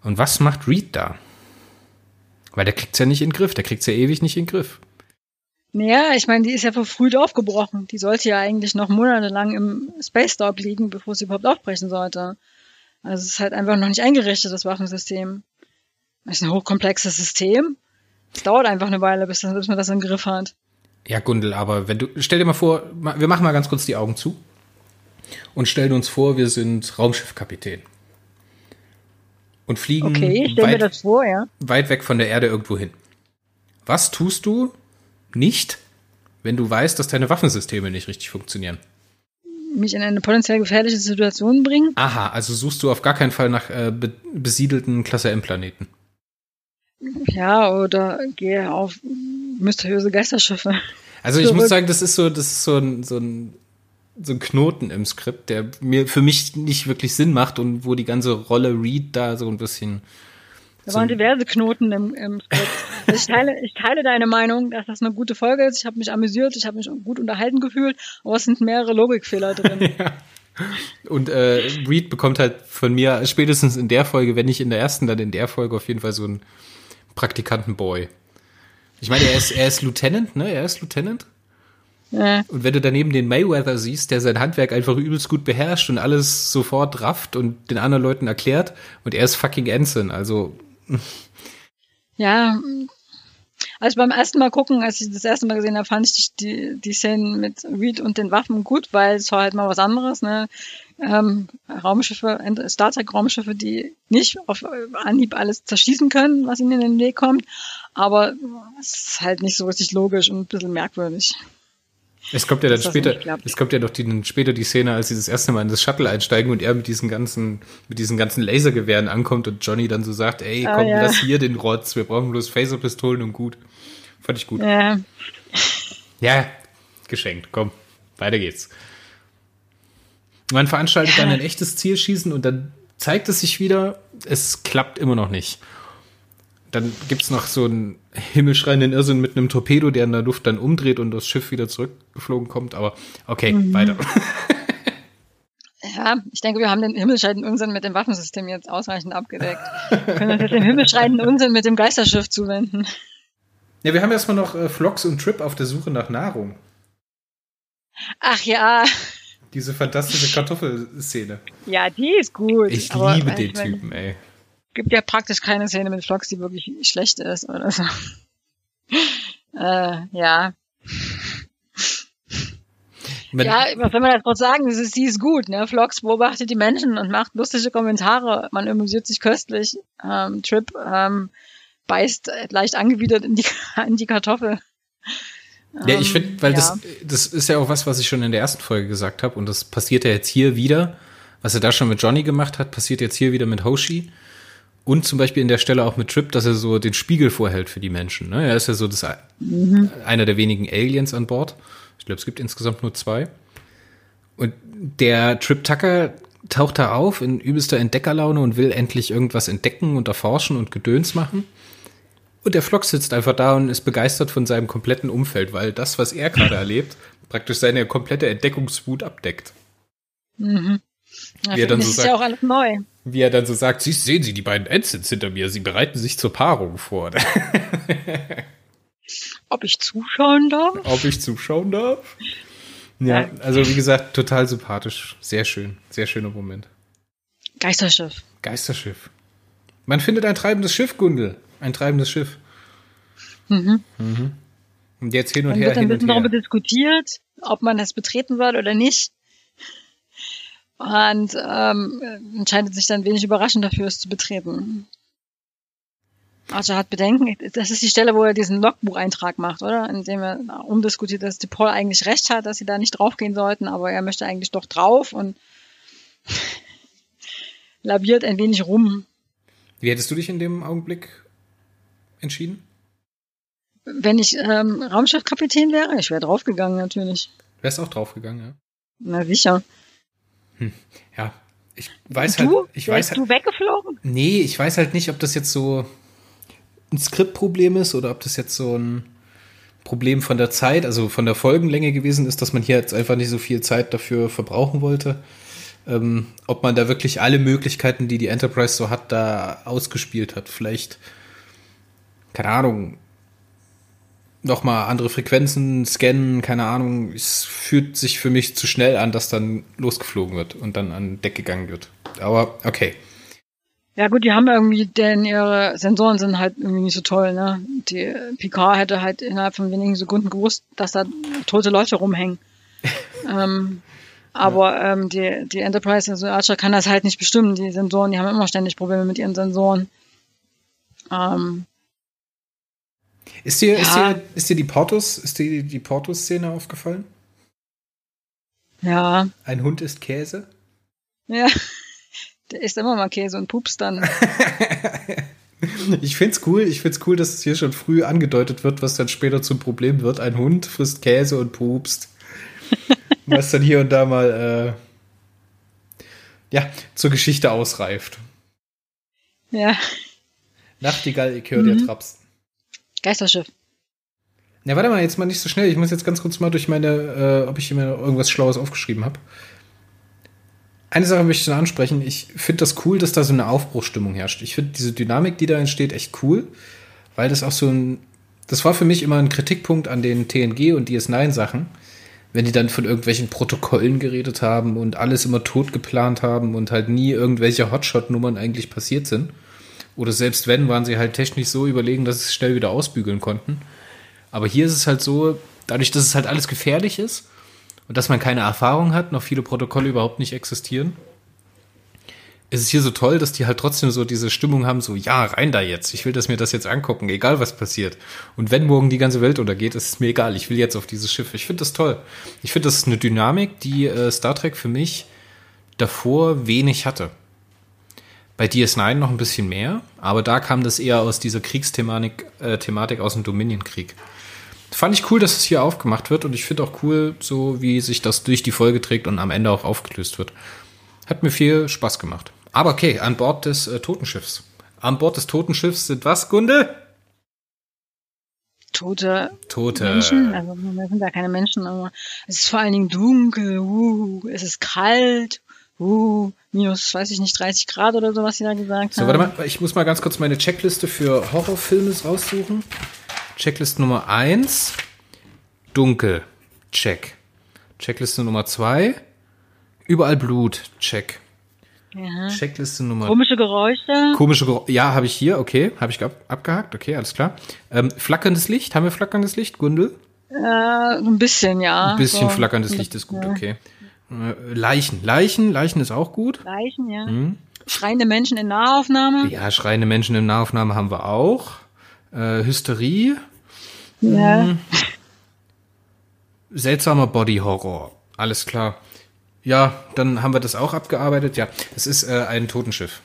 Und was macht Reed da? Weil der kriegt's ja nicht in den Griff, der kriegt's ja ewig nicht in den Griff. Naja, ich meine, die ist ja verfrüht aufgebrochen. Die sollte ja eigentlich noch monatelang im Space Dock liegen, bevor sie überhaupt aufbrechen sollte. Also es ist halt einfach noch nicht eingerichtet, das Waffensystem. Das ist ein hochkomplexes System. Es dauert einfach eine Weile, bis, bis man das im Griff hat. Ja, Gundel, aber wenn du, stell dir mal vor, wir machen mal ganz kurz die Augen zu und stellen uns vor, wir sind Raumschiffkapitän. Und fliegen okay, weit, vor, ja. weit weg von der Erde irgendwo hin. Was tust du, nicht, wenn du weißt, dass deine Waffensysteme nicht richtig funktionieren. Mich in eine potenziell gefährliche Situation bringen? Aha, also suchst du auf gar keinen Fall nach äh, be besiedelten Klasse M-Planeten. Ja, oder gehe auf mysteriöse Geisterschiffe. Also ich Zurück. muss sagen, das ist so, das ist so ein, so ein, so ein Knoten im Skript, der mir für mich nicht wirklich Sinn macht und wo die ganze Rolle Reed da so ein bisschen da waren diverse Knoten im, im Skript. Also ich, teile, ich teile deine Meinung, dass das eine gute Folge ist. Ich habe mich amüsiert, ich habe mich gut unterhalten gefühlt, aber es sind mehrere Logikfehler drin. ja. Und äh, Reed bekommt halt von mir spätestens in der Folge, wenn nicht in der ersten, dann in der Folge auf jeden Fall so einen Praktikantenboy. Ich meine, er ist, er ist Lieutenant, ne? Er ist Lieutenant. Ja. Und wenn du daneben den Mayweather siehst, der sein Handwerk einfach übelst gut beherrscht und alles sofort rafft und den anderen Leuten erklärt, und er ist fucking Ensign, also ja, also beim ersten Mal gucken, als ich das erste Mal gesehen habe, fand ich die, die Szenen mit Reed und den Waffen gut, weil es war halt mal was anderes, ne? Ähm, Raumschiffe, Star Trek Raumschiffe, die nicht auf Anhieb alles zerschießen können, was ihnen in den Weg kommt, aber es ist halt nicht so richtig logisch und ein bisschen merkwürdig. Es kommt ja dann später, es kommt ja doch die, später die Szene, als sie das erste Mal in das Shuttle einsteigen und er mit diesen ganzen, mit diesen ganzen Lasergewehren ankommt und Johnny dann so sagt, ey, ah, komm, ja. lass hier den Rotz, wir brauchen bloß Phaserpistolen und gut. Fand ich gut. Ja. Ja, geschenkt, komm, weiter geht's. Man veranstaltet dann ein echtes Zielschießen und dann zeigt es sich wieder, es klappt immer noch nicht dann gibt's noch so einen himmelschreienden Irrsinn mit einem Torpedo, der in der Luft dann umdreht und das Schiff wieder zurückgeflogen kommt. Aber okay, mhm. weiter. Ja, ich denke, wir haben den himmelschreienden Unsinn mit dem Waffensystem jetzt ausreichend abgedeckt. Wir können uns jetzt den himmelschreienden Unsinn mit dem Geisterschiff zuwenden. Ja, wir haben erstmal noch äh, Flox und Trip auf der Suche nach Nahrung. Ach ja. Diese fantastische Kartoffelszene. Ja, die ist gut. Ich liebe den Typen, ey gibt ja praktisch keine Szene mit Vlogs, die wirklich schlecht ist oder so. äh, ja. Wenn ja, was soll man das kurz sagen? Das ist, sie ist gut, ne? Vlogs beobachtet die Menschen und macht lustige Kommentare. Man amüsiert sich köstlich. Ähm, Trip ähm, beißt leicht angewidert in die, in die Kartoffel. Ja, ich finde, weil ja. das, das ist ja auch was, was ich schon in der ersten Folge gesagt habe und das passiert ja jetzt hier wieder. Was er da schon mit Johnny gemacht hat, passiert jetzt hier wieder mit Hoshi. Und zum Beispiel in der Stelle auch mit Trip, dass er so den Spiegel vorhält für die Menschen. Ne? Er ist ja so das, mhm. einer der wenigen Aliens an Bord. Ich glaube, es gibt insgesamt nur zwei. Und der Trip Tucker taucht da auf in übelster Entdeckerlaune und will endlich irgendwas entdecken und erforschen und Gedöns machen. Und der Flock sitzt einfach da und ist begeistert von seinem kompletten Umfeld, weil das, was er gerade erlebt, praktisch seine komplette Entdeckungswut abdeckt. Mhm. Ja, dann so sagt, ja auch alles neu. Wie er dann so sagt, Sie sehen Sie die beiden Ensigns hinter mir, sie bereiten sich zur Paarung vor. Ob ich zuschauen darf? Ob ich zuschauen darf? Ja, ja, also wie gesagt, total sympathisch. Sehr schön. Sehr schöner Moment. Geisterschiff. Geisterschiff. Man findet ein treibendes Schiff, Gundel. Ein treibendes Schiff. Mhm. mhm. Und jetzt hin und Dann her, wird hin und her. darüber diskutiert, ob man das betreten soll oder nicht und ähm, entscheidet sich dann wenig überraschend dafür, es zu betreten. Archer hat Bedenken, das ist die Stelle, wo er diesen Logbucheintrag macht, oder? In dem er umdiskutiert, dass die Paul eigentlich recht hat, dass sie da nicht draufgehen sollten, aber er möchte eigentlich doch drauf und labiert ein wenig rum. Wie hättest du dich in dem Augenblick entschieden? Wenn ich ähm, Raumschiffkapitän wäre, ich wäre draufgegangen natürlich. Wärst auch draufgegangen, ja. Na sicher. Hm. Ja, ich weiß du? halt. Ich weiß Wärst halt, du weggeflogen? Nee, ich weiß halt nicht, ob das jetzt so ein Skriptproblem ist oder ob das jetzt so ein Problem von der Zeit, also von der Folgenlänge gewesen ist, dass man hier jetzt einfach nicht so viel Zeit dafür verbrauchen wollte. Ähm, ob man da wirklich alle Möglichkeiten, die die Enterprise so hat, da ausgespielt hat. Vielleicht, keine Ahnung, nochmal andere Frequenzen scannen, keine Ahnung. Es fühlt sich für mich zu schnell an, dass dann losgeflogen wird und dann an Deck gegangen wird. Aber okay. Ja gut, die haben irgendwie, denn ihre Sensoren sind halt irgendwie nicht so toll, ne? Die Picard hätte halt innerhalb von wenigen Sekunden gewusst, dass da tote Leute rumhängen. ähm, aber ja. ähm, die, die Enterprise, also Archer kann das halt nicht bestimmen. Die Sensoren, die haben immer ständig Probleme mit ihren Sensoren. Ähm, ist dir, ja. ist dir, ist dir die Portus, ist dir die Portus-Szene aufgefallen? Ja. Ein Hund ist Käse? Ja. Der isst immer mal Käse und pups dann. ich find's cool, ich find's cool, dass es hier schon früh angedeutet wird, was dann später zum Problem wird. Ein Hund frisst Käse und pupst. was dann hier und da mal äh, ja, zur Geschichte ausreift. Ja. Nachtigall, ich höre mhm. dir Traps. Geisterschiff. Ja, warte mal, jetzt mal nicht so schnell. Ich muss jetzt ganz kurz mal durch meine, äh, ob ich mir irgendwas Schlaues aufgeschrieben habe. Eine Sache möchte ich noch ansprechen. Ich finde das cool, dass da so eine Aufbruchstimmung herrscht. Ich finde diese Dynamik, die da entsteht, echt cool, weil das auch so ein. Das war für mich immer ein Kritikpunkt an den TNG und DS9-Sachen, wenn die dann von irgendwelchen Protokollen geredet haben und alles immer tot geplant haben und halt nie irgendwelche Hotshot-Nummern eigentlich passiert sind. Oder selbst wenn, waren sie halt technisch so überlegen, dass sie es schnell wieder ausbügeln konnten. Aber hier ist es halt so, dadurch, dass es halt alles gefährlich ist und dass man keine Erfahrung hat, noch viele Protokolle überhaupt nicht existieren, ist es hier so toll, dass die halt trotzdem so diese Stimmung haben, so, ja, rein da jetzt, ich will das mir das jetzt angucken, egal was passiert. Und wenn morgen die ganze Welt untergeht, ist es mir egal, ich will jetzt auf dieses Schiff. Ich finde das toll. Ich finde, das ist eine Dynamik, die äh, Star Trek für mich davor wenig hatte. Bei DS9 noch ein bisschen mehr, aber da kam das eher aus dieser Kriegsthematik äh, Thematik aus dem Dominion-Krieg. Fand ich cool, dass es hier aufgemacht wird und ich finde auch cool, so wie sich das durch die Folge trägt und am Ende auch aufgelöst wird. Hat mir viel Spaß gemacht. Aber okay, an Bord des äh, Totenschiffs. An Bord des Totenschiffs sind was, Gunde? Tote, Tote Menschen. Also wir sind ja keine Menschen, aber es ist vor allen Dingen dunkel, uh, es ist kalt, uh, minus, weiß ich nicht, 30 Grad oder so, was sie da gesagt so, haben. So, warte mal, ich muss mal ganz kurz meine Checkliste für Horrorfilme raussuchen. Checkliste Nummer 1, dunkel, check. Checkliste Nummer 2, überall Blut, check. Ja. Checkliste Nummer. Komische Geräusche. Komische Geräusche. Ja, habe ich hier, okay. Habe ich ab abgehakt, okay, alles klar. Ähm, flackerndes Licht, haben wir flackerndes Licht, Gundel? Äh, ein bisschen, ja. Ein bisschen so, flackerndes Licht ist gut, okay. Äh, Leichen. Leichen, Leichen ist auch gut. Leichen, ja. Hm. Schreiende Menschen in Nahaufnahme. Ja, schreiende Menschen in Nahaufnahme haben wir auch. Äh, Hysterie. Ja. Hm. Seltsamer Body Horror. Alles klar. Ja, dann haben wir das auch abgearbeitet. Ja, es ist äh, ein Totenschiff.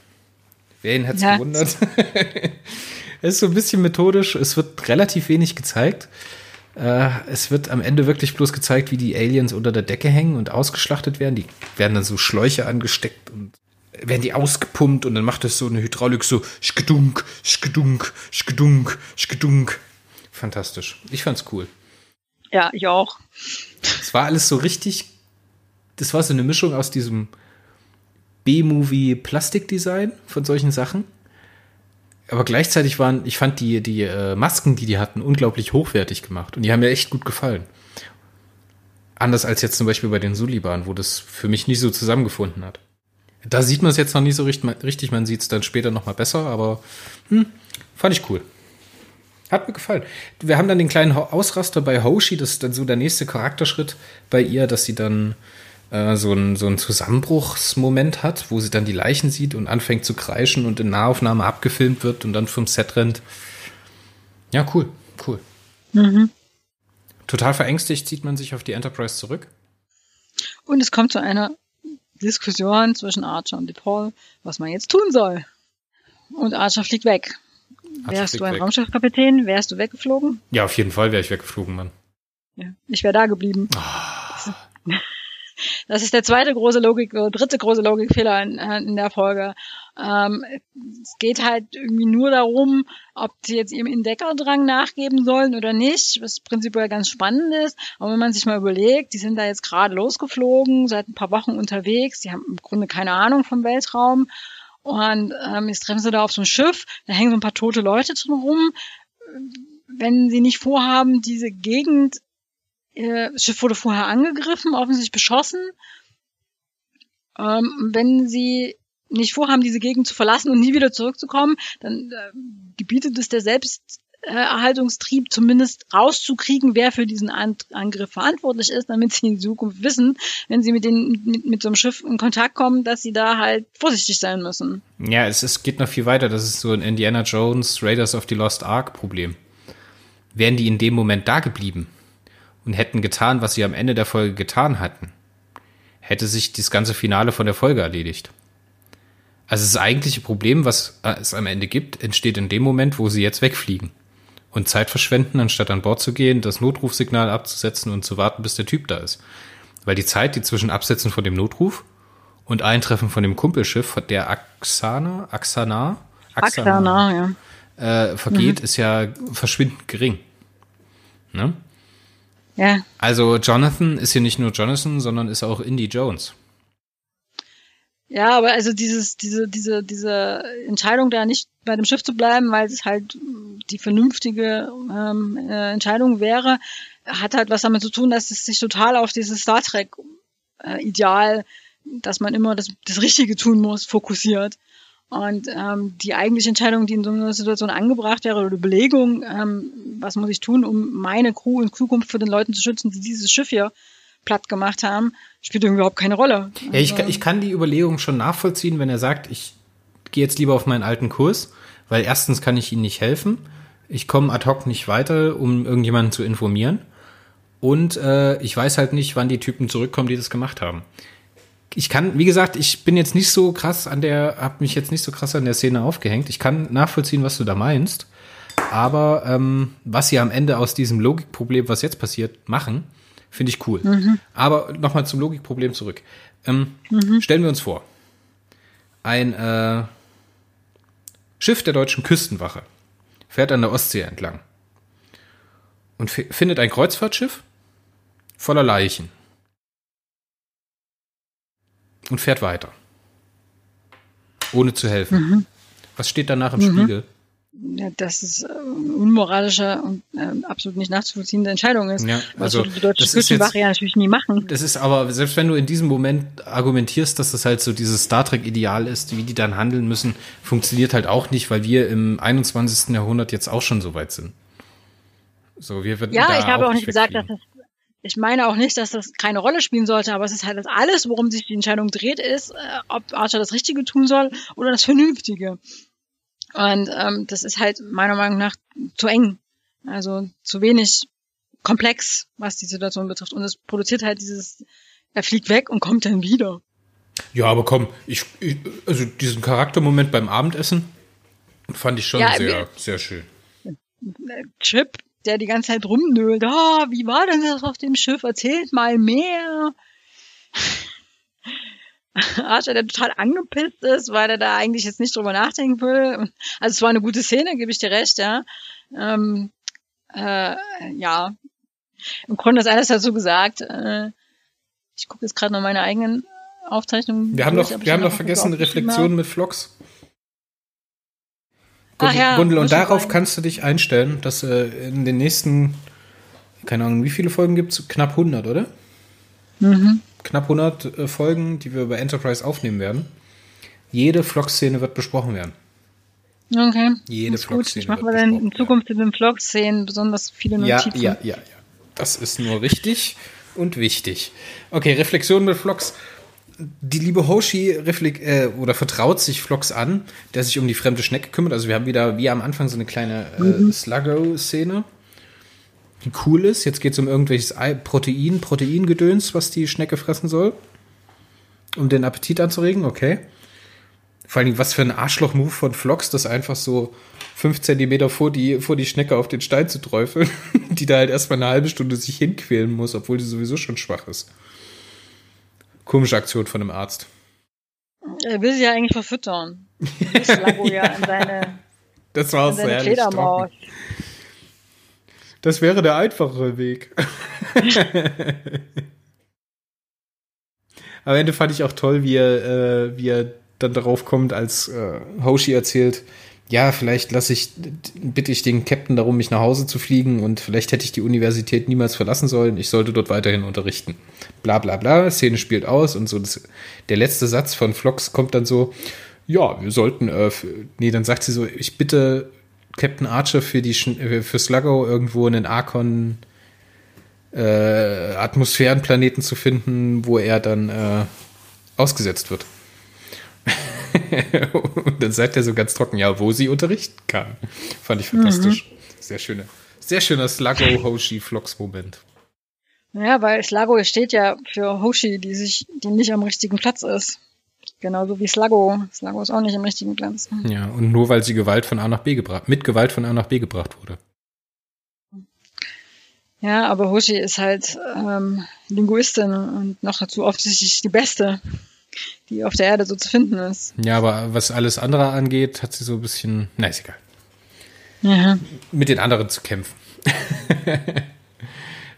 Wer ihn hätte Ja. gewundert? es ist so ein bisschen methodisch. Es wird relativ wenig gezeigt. Äh, es wird am Ende wirklich bloß gezeigt, wie die Aliens unter der Decke hängen und ausgeschlachtet werden. Die werden dann so Schläuche angesteckt und werden die ausgepumpt und dann macht es so eine Hydraulik so schkedunk, schkedunk, schkedunk, schkedunk. Fantastisch. Ich fand's cool. Ja, ich auch. Es war alles so richtig. Das war so eine Mischung aus diesem B-Movie Plastikdesign von solchen Sachen. Aber gleichzeitig waren, ich fand die, die äh, Masken, die die hatten, unglaublich hochwertig gemacht. Und die haben mir echt gut gefallen. Anders als jetzt zum Beispiel bei den Suliban, wo das für mich nicht so zusammengefunden hat. Da sieht man es jetzt noch nicht so richtig, man sieht es dann später noch mal besser, aber hm, fand ich cool. Hat mir gefallen. Wir haben dann den kleinen Ausraster bei Hoshi, das ist dann so der nächste Charakterschritt bei ihr, dass sie dann äh, so einen so einen Zusammenbruchsmoment hat, wo sie dann die Leichen sieht und anfängt zu kreischen und in Nahaufnahme abgefilmt wird und dann vom Set rennt. Ja, cool, cool. Mhm. Total verängstigt zieht man sich auf die Enterprise zurück. Und es kommt zu einer Diskussion zwischen Archer und DePaul, was man jetzt tun soll. Und Archer fliegt weg. Archer wärst du ein weg. Raumschiffkapitän, wärst du weggeflogen? Ja, auf jeden Fall wäre ich weggeflogen, Mann. Ja. Ich wäre da geblieben. Ah. Das ist der zweite große Logik, oder dritte große Logikfehler in, äh, in der Folge. Ähm, es geht halt irgendwie nur darum, ob sie jetzt ihrem Entdeckerdrang nachgeben sollen oder nicht, was prinzipiell ganz spannend ist. Aber wenn man sich mal überlegt, die sind da jetzt gerade losgeflogen, seit ein paar Wochen unterwegs, die haben im Grunde keine Ahnung vom Weltraum. Und ähm, jetzt treffen sie da auf so ein Schiff, da hängen so ein paar tote Leute drin rum. Wenn sie nicht vorhaben, diese Gegend äh, das Schiff wurde vorher angegriffen, offensichtlich beschossen. Ähm, wenn sie nicht vorhaben, diese Gegend zu verlassen und nie wieder zurückzukommen, dann äh, gebietet es der Selbsterhaltungstrieb zumindest rauszukriegen, wer für diesen An Angriff verantwortlich ist, damit sie in Zukunft wissen, wenn sie mit, den, mit, mit so einem Schiff in Kontakt kommen, dass sie da halt vorsichtig sein müssen. Ja, es, es geht noch viel weiter. Das ist so ein Indiana Jones Raiders of the Lost Ark Problem. Wären die in dem Moment da geblieben und hätten getan, was sie am Ende der Folge getan hatten, hätte sich das ganze Finale von der Folge erledigt. Also das eigentliche Problem, was es am Ende gibt, entsteht in dem Moment, wo sie jetzt wegfliegen und Zeit verschwenden, anstatt an Bord zu gehen, das Notrufsignal abzusetzen und zu warten, bis der Typ da ist. Weil die Zeit, die zwischen Absetzen von dem Notruf und Eintreffen von dem Kumpelschiff, der Axana, Axana, Axana, ja. äh, vergeht, ist ja verschwindend gering. Ne? Ja, Also Jonathan ist hier nicht nur Jonathan, sondern ist auch Indy Jones. Ja, aber also dieses, diese, diese, diese Entscheidung, da nicht bei dem Schiff zu bleiben, weil es halt die vernünftige ähm, äh, Entscheidung wäre, hat halt was damit zu tun, dass es sich total auf dieses Star Trek äh, Ideal, dass man immer das, das Richtige tun muss, fokussiert. Und ähm, die eigentliche Entscheidung, die in so einer Situation angebracht wäre, oder Belegung, ähm, was muss ich tun, um meine Crew in Zukunft für den Leuten zu schützen, die dieses Schiff hier platt gemacht haben, spielt überhaupt keine Rolle. Ja, ich, Also- ich kann die Überlegung schon nachvollziehen, wenn er sagt, ich gehe jetzt lieber auf meinen alten Kurs, weil erstens kann ich ihnen nicht helfen, ich komme ad hoc nicht weiter, um irgendjemanden zu informieren und äh, ich weiß halt nicht, wann die Typen zurückkommen, die das gemacht haben. Ich kann, wie gesagt, ich bin jetzt nicht so krass an der, habe mich jetzt nicht so krass an der Szene aufgehängt. Ich kann nachvollziehen, was du da meinst, aber ähm, was sie am Ende aus diesem Logikproblem, was jetzt passiert, machen, finde ich cool. Aber nochmal zum Logikproblem zurück. Ähm, Stellen wir uns vor, ein äh, Schiff der deutschen Küstenwache fährt an der Ostsee entlang und fi- findet ein Kreuzfahrtschiff voller Leichen und fährt weiter, ohne zu helfen. Was steht danach im Spiegel? ja, dass es äh, unmoralische und äh, absolut nicht nachzuvollziehende Entscheidung ist. Ja, Was also, würde die deutsche das jetzt- ja natürlich nie machen. Das ist aber, selbst wenn du in diesem Moment argumentierst, dass das halt so dieses Star Trek-Ideal ist, wie die dann handeln müssen, funktioniert halt auch nicht, weil wir im 21. Jahrhundert jetzt auch schon so weit sind. So, wir Ja, ich habe auch nicht gesagt, dass das ich meine auch nicht, dass das keine Rolle spielen sollte, aber es ist halt das alles, worum sich die Entscheidung dreht, ist, äh, ob Archer das Richtige tun soll oder das Vernünftige. Und ähm, das ist halt meiner Meinung nach zu eng. Also zu wenig komplex, was die Situation betrifft. Und es produziert halt dieses, er fliegt weg und kommt dann wieder. Ja, aber komm, ich, ich also diesen Charaktermoment beim Abendessen fand ich schon Ja, sehr, sehr schön. Äh, Chip, der die ganze Zeit rumnölt, ah, wie war denn das auf dem Schiff? Erzählt mal mehr. Archer, der total angepisst ist, weil er da eigentlich jetzt nicht drüber nachdenken will. Also es war eine gute Szene, gebe ich dir recht, ja. Ähm, äh, ja. Im Grunde ist alles dazu gesagt. Äh, ich gucke jetzt gerade noch meine eigenen Aufzeichnungen. Wir haben durch, ich wir haben noch vergessen, Reflexionen mit Vlogs. Gundel, ja, Gundel, und darauf rein. kannst du dich einstellen, dass äh, in den nächsten, keine Ahnung, wie viele Folgen gibt's? Knapp 100, oder? Mhm. Knapp 100 äh, Folgen, die wir bei Enterprise aufnehmen werden. Jede Vlog-Szene wird besprochen werden. Okay. Jede. Vlog-Szene Ich mache dann in Zukunft in den Vlogs sehen besonders viele Ja, Notizen. ja, ja, ja. Das ist nur richtig und wichtig. Okay, Reflexion mit Vlogs. Die liebe Hoshi reflek äh, oder vertraut sich Vlogs an, der sich um die fremde Schnecke kümmert. Also wir haben wieder wie am Anfang so eine kleine äh, Sluggo-Szene, die cool ist. Jetzt geht es um irgendwelches Ei Protein, Proteingedöns, was die Schnecke fressen soll, um den Appetit anzuregen. Okay. Vor allem, was für ein Arschloch-Move von Flox, das einfach so fünf Zentimeter vor die, vor die Schnecke auf den Stein zu träufeln, die da halt erstmal eine halbe Stunde sich hinquälen muss, obwohl die sowieso schon schwach ist. Komische Aktion von einem Arzt. Er will sie ja eigentlich verfüttern. Das Lago ja in seine, war Fledermaus. Das wäre der einfachere Weg. Am Ende fand ich auch toll, wie er, äh, wie er dann darauf kommt, als äh, Hoshi erzählt, ja, vielleicht lasse ich, bitte ich den Captain darum, mich nach Hause zu fliegen und vielleicht hätte ich die Universität niemals verlassen sollen. Ich sollte dort weiterhin unterrichten. Bla bla bla, Szene spielt aus und so. Das, der letzte Satz von Flox kommt dann so, ja, wir sollten, äh, nee, dann sagt sie so, ich bitte Captain Archer für die äh, für Sluggo irgendwo einen Archon äh, Atmosphärenplaneten zu finden, wo er dann äh, ausgesetzt wird. und dann sagt er so ganz trocken, ja, wo sie unterrichten kann. Fand ich fantastisch. Mhm. Sehr schöne, sehr schöner Sluggo Hoshi Flox Moment. Ja, weil Slago steht ja für Hoshi, die sich, die nicht am richtigen Platz ist. Genauso wie Slago. Slago ist auch nicht am richtigen Platz. Ja, und nur weil sie Gewalt von A nach B gebracht, mit Gewalt von A nach B gebracht wurde. Ja, aber Hoshi ist halt ähm, Linguistin und noch dazu offensichtlich die beste die auf der Erde so zu finden ist. Ja, aber was alles andere angeht, hat sie so ein bisschen, na ist egal. Ja. Mit den anderen zu kämpfen.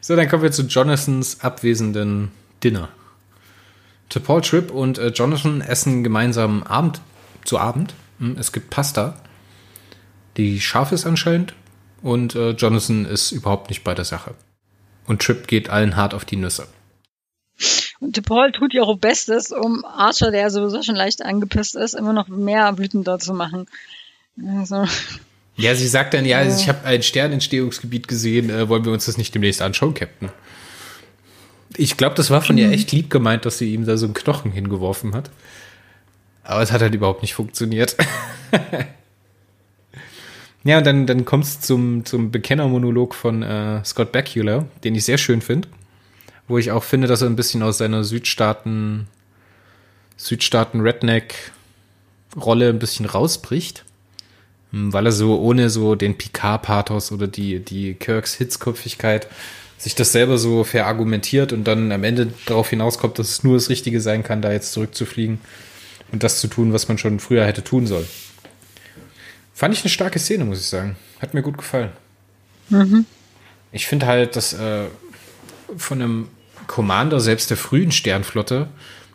so, dann kommen wir zu Jonathans abwesenden Dinner. To Paul Tripp und äh, Jonathan essen gemeinsam Abend zu Abend. Hm, es gibt Pasta, die scharf ist anscheinend. Und äh, Jonathan ist überhaupt nicht bei der Sache. Und Tripp geht allen hart auf die Nüsse. Und DePaul tut ihr auch Bestes, um Archer, der sowieso schon leicht angepisst ist, immer noch mehr wütender zu machen. Also. Ja, sie sagt dann, ja, also ich habe ein Sternentstehungsgebiet gesehen, äh, wollen wir uns das nicht demnächst anschauen, Captain? Ich glaube, das war von ihr mhm. echt lieb gemeint, dass sie ihm da so einen Knochen hingeworfen hat. Aber es hat halt überhaupt nicht funktioniert. ja, und dann, dann kommt es zum, zum Bekennermonolog von äh, Scott Bakula, den ich sehr schön finde wo ich auch finde, dass er ein bisschen aus seiner Südstaaten, Südstaaten-Redneck-Rolle ein bisschen rausbricht. Hm, weil er so ohne so den Picard-Pathos oder die, die Kirks Hitzköpfigkeit sich das selber so verargumentiert und dann am Ende darauf hinauskommt, dass es nur das Richtige sein kann, da jetzt zurückzufliegen und das zu tun, was man schon früher hätte tun sollen. Fand ich eine starke Szene, muss ich sagen. Hat mir gut gefallen. Mhm. Ich finde halt, dass äh, von einem Commander selbst der frühen Sternflotte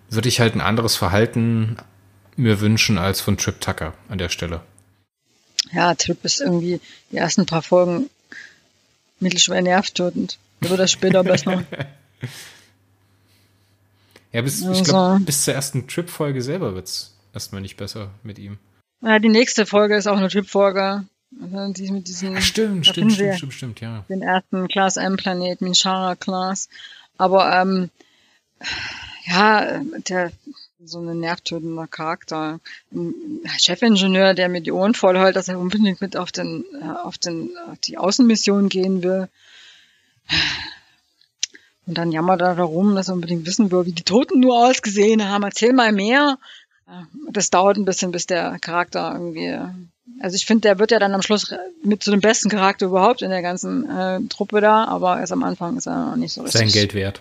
würde ich halt ein anderes Verhalten mir wünschen als von Trip Tucker an der Stelle. Ja, Trip ist irgendwie die ersten paar Folgen mittelschwer nervtötend. Wird er später besser. ja, bis, also. ich glaube, bis zur ersten Trip-Folge selber wird es erstmal nicht besser mit ihm. Ja, die nächste Folge ist auch eine Trip-Folge. Also die mit diesen, Ach, stimmt, stimmt, stimmt, stimmt, stimmt, ja. Den ersten Class M-Planet, Minshara Class. Aber ähm, ja, der so ein nervtötender Charakter. Ein Chefingenieur, der mir die Ohren voll heult, dass er unbedingt mit auf den, äh, auf den, auf die Außenmission gehen will. Und dann jammert er darum, dass er unbedingt wissen will, wie die Toten nur ausgesehen haben. Erzähl mal mehr. Das dauert ein bisschen, bis der Charakter irgendwie also ich finde, der wird ja dann am Schluss mit zu dem besten Charakter überhaupt in der ganzen äh, Truppe da, aber erst am Anfang ist er noch nicht so richtig. Sein Geld wert.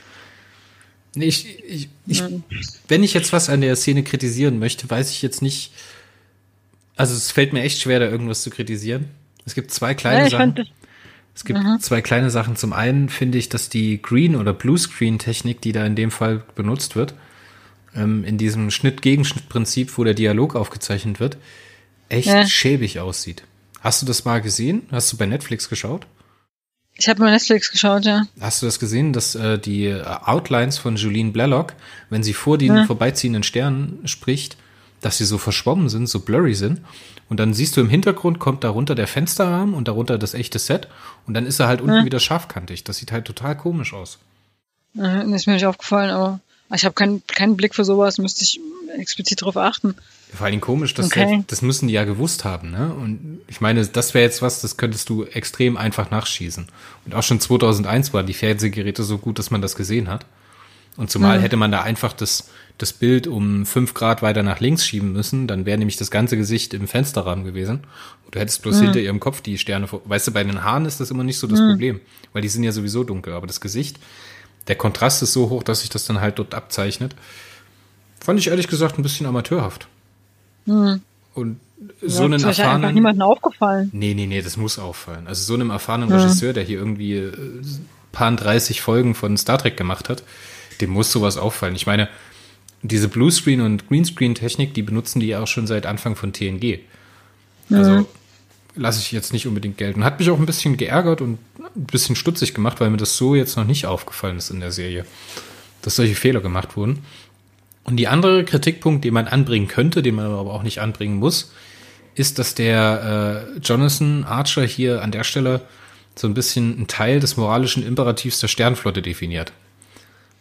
nee, ich, ich, ich, mhm. wenn ich jetzt was an der Szene kritisieren möchte, weiß ich jetzt nicht. Also es fällt mir echt schwer, da irgendwas zu kritisieren. Es gibt zwei kleine ja, Sachen. Es gibt mhm. zwei kleine Sachen. Zum einen finde ich, dass die Green- oder Bluescreen-Technik, die da in dem Fall benutzt wird, ähm, in diesem Schnitt-Gegenschnitt-Prinzip, wo der Dialog aufgezeichnet wird, echt ja. schäbig aussieht. Hast du das mal gesehen? Hast du bei Netflix geschaut? Ich habe bei Netflix geschaut, ja. Hast du das gesehen, dass äh, die äh, Outlines von Julene Blalock, wenn sie vor den ja. vorbeiziehenden Sternen spricht, dass sie so verschwommen sind, so blurry sind. Und dann siehst du im Hintergrund kommt darunter der Fensterrahmen und darunter das echte Set. Und dann ist er halt unten ja. wieder scharfkantig. Das sieht halt total komisch aus. Ja, ist mir nicht aufgefallen, aber ich habe keinen, keinen Blick für sowas, müsste ich explizit darauf achten. Vor allem komisch, dass okay. das müssen die ja gewusst haben, ne? Und ich meine, das wäre jetzt was, das könntest du extrem einfach nachschießen. Und auch schon 2001 waren die Fernsehgeräte so gut, dass man das gesehen hat. Und zumal mhm. hätte man da einfach das, das Bild um fünf Grad weiter nach links schieben müssen, dann wäre nämlich das ganze Gesicht im Fensterrahmen gewesen. Und du hättest bloß mhm. hinter ihrem Kopf die Sterne vor. Weißt du, bei den Haaren ist das immer nicht so das mhm. Problem, weil die sind ja sowieso dunkel. Aber das Gesicht, der Kontrast ist so hoch, dass sich das dann halt dort abzeichnet. Fand ich ehrlich gesagt ein bisschen amateurhaft. Mhm. Und so ja, einen ist erfahrenen. einfach niemandem aufgefallen. Nee, nee, nee, das muss auffallen. Also so einem erfahrenen ja. Regisseur, der hier irgendwie äh, paar 30 Folgen von Star Trek gemacht hat, dem muss sowas auffallen. Ich meine, diese Bluescreen und Greenscreen-Technik, die benutzen die ja auch schon seit Anfang von TNG. Also mhm. lasse ich jetzt nicht unbedingt gelten. Hat mich auch ein bisschen geärgert und ein bisschen stutzig gemacht, weil mir das so jetzt noch nicht aufgefallen ist in der Serie, dass solche Fehler gemacht wurden. Und die andere Kritikpunkt, den man anbringen könnte, den man aber auch nicht anbringen muss, ist, dass der äh, Jonathan Archer hier an der Stelle so ein bisschen einen Teil des moralischen Imperativs der Sternflotte definiert.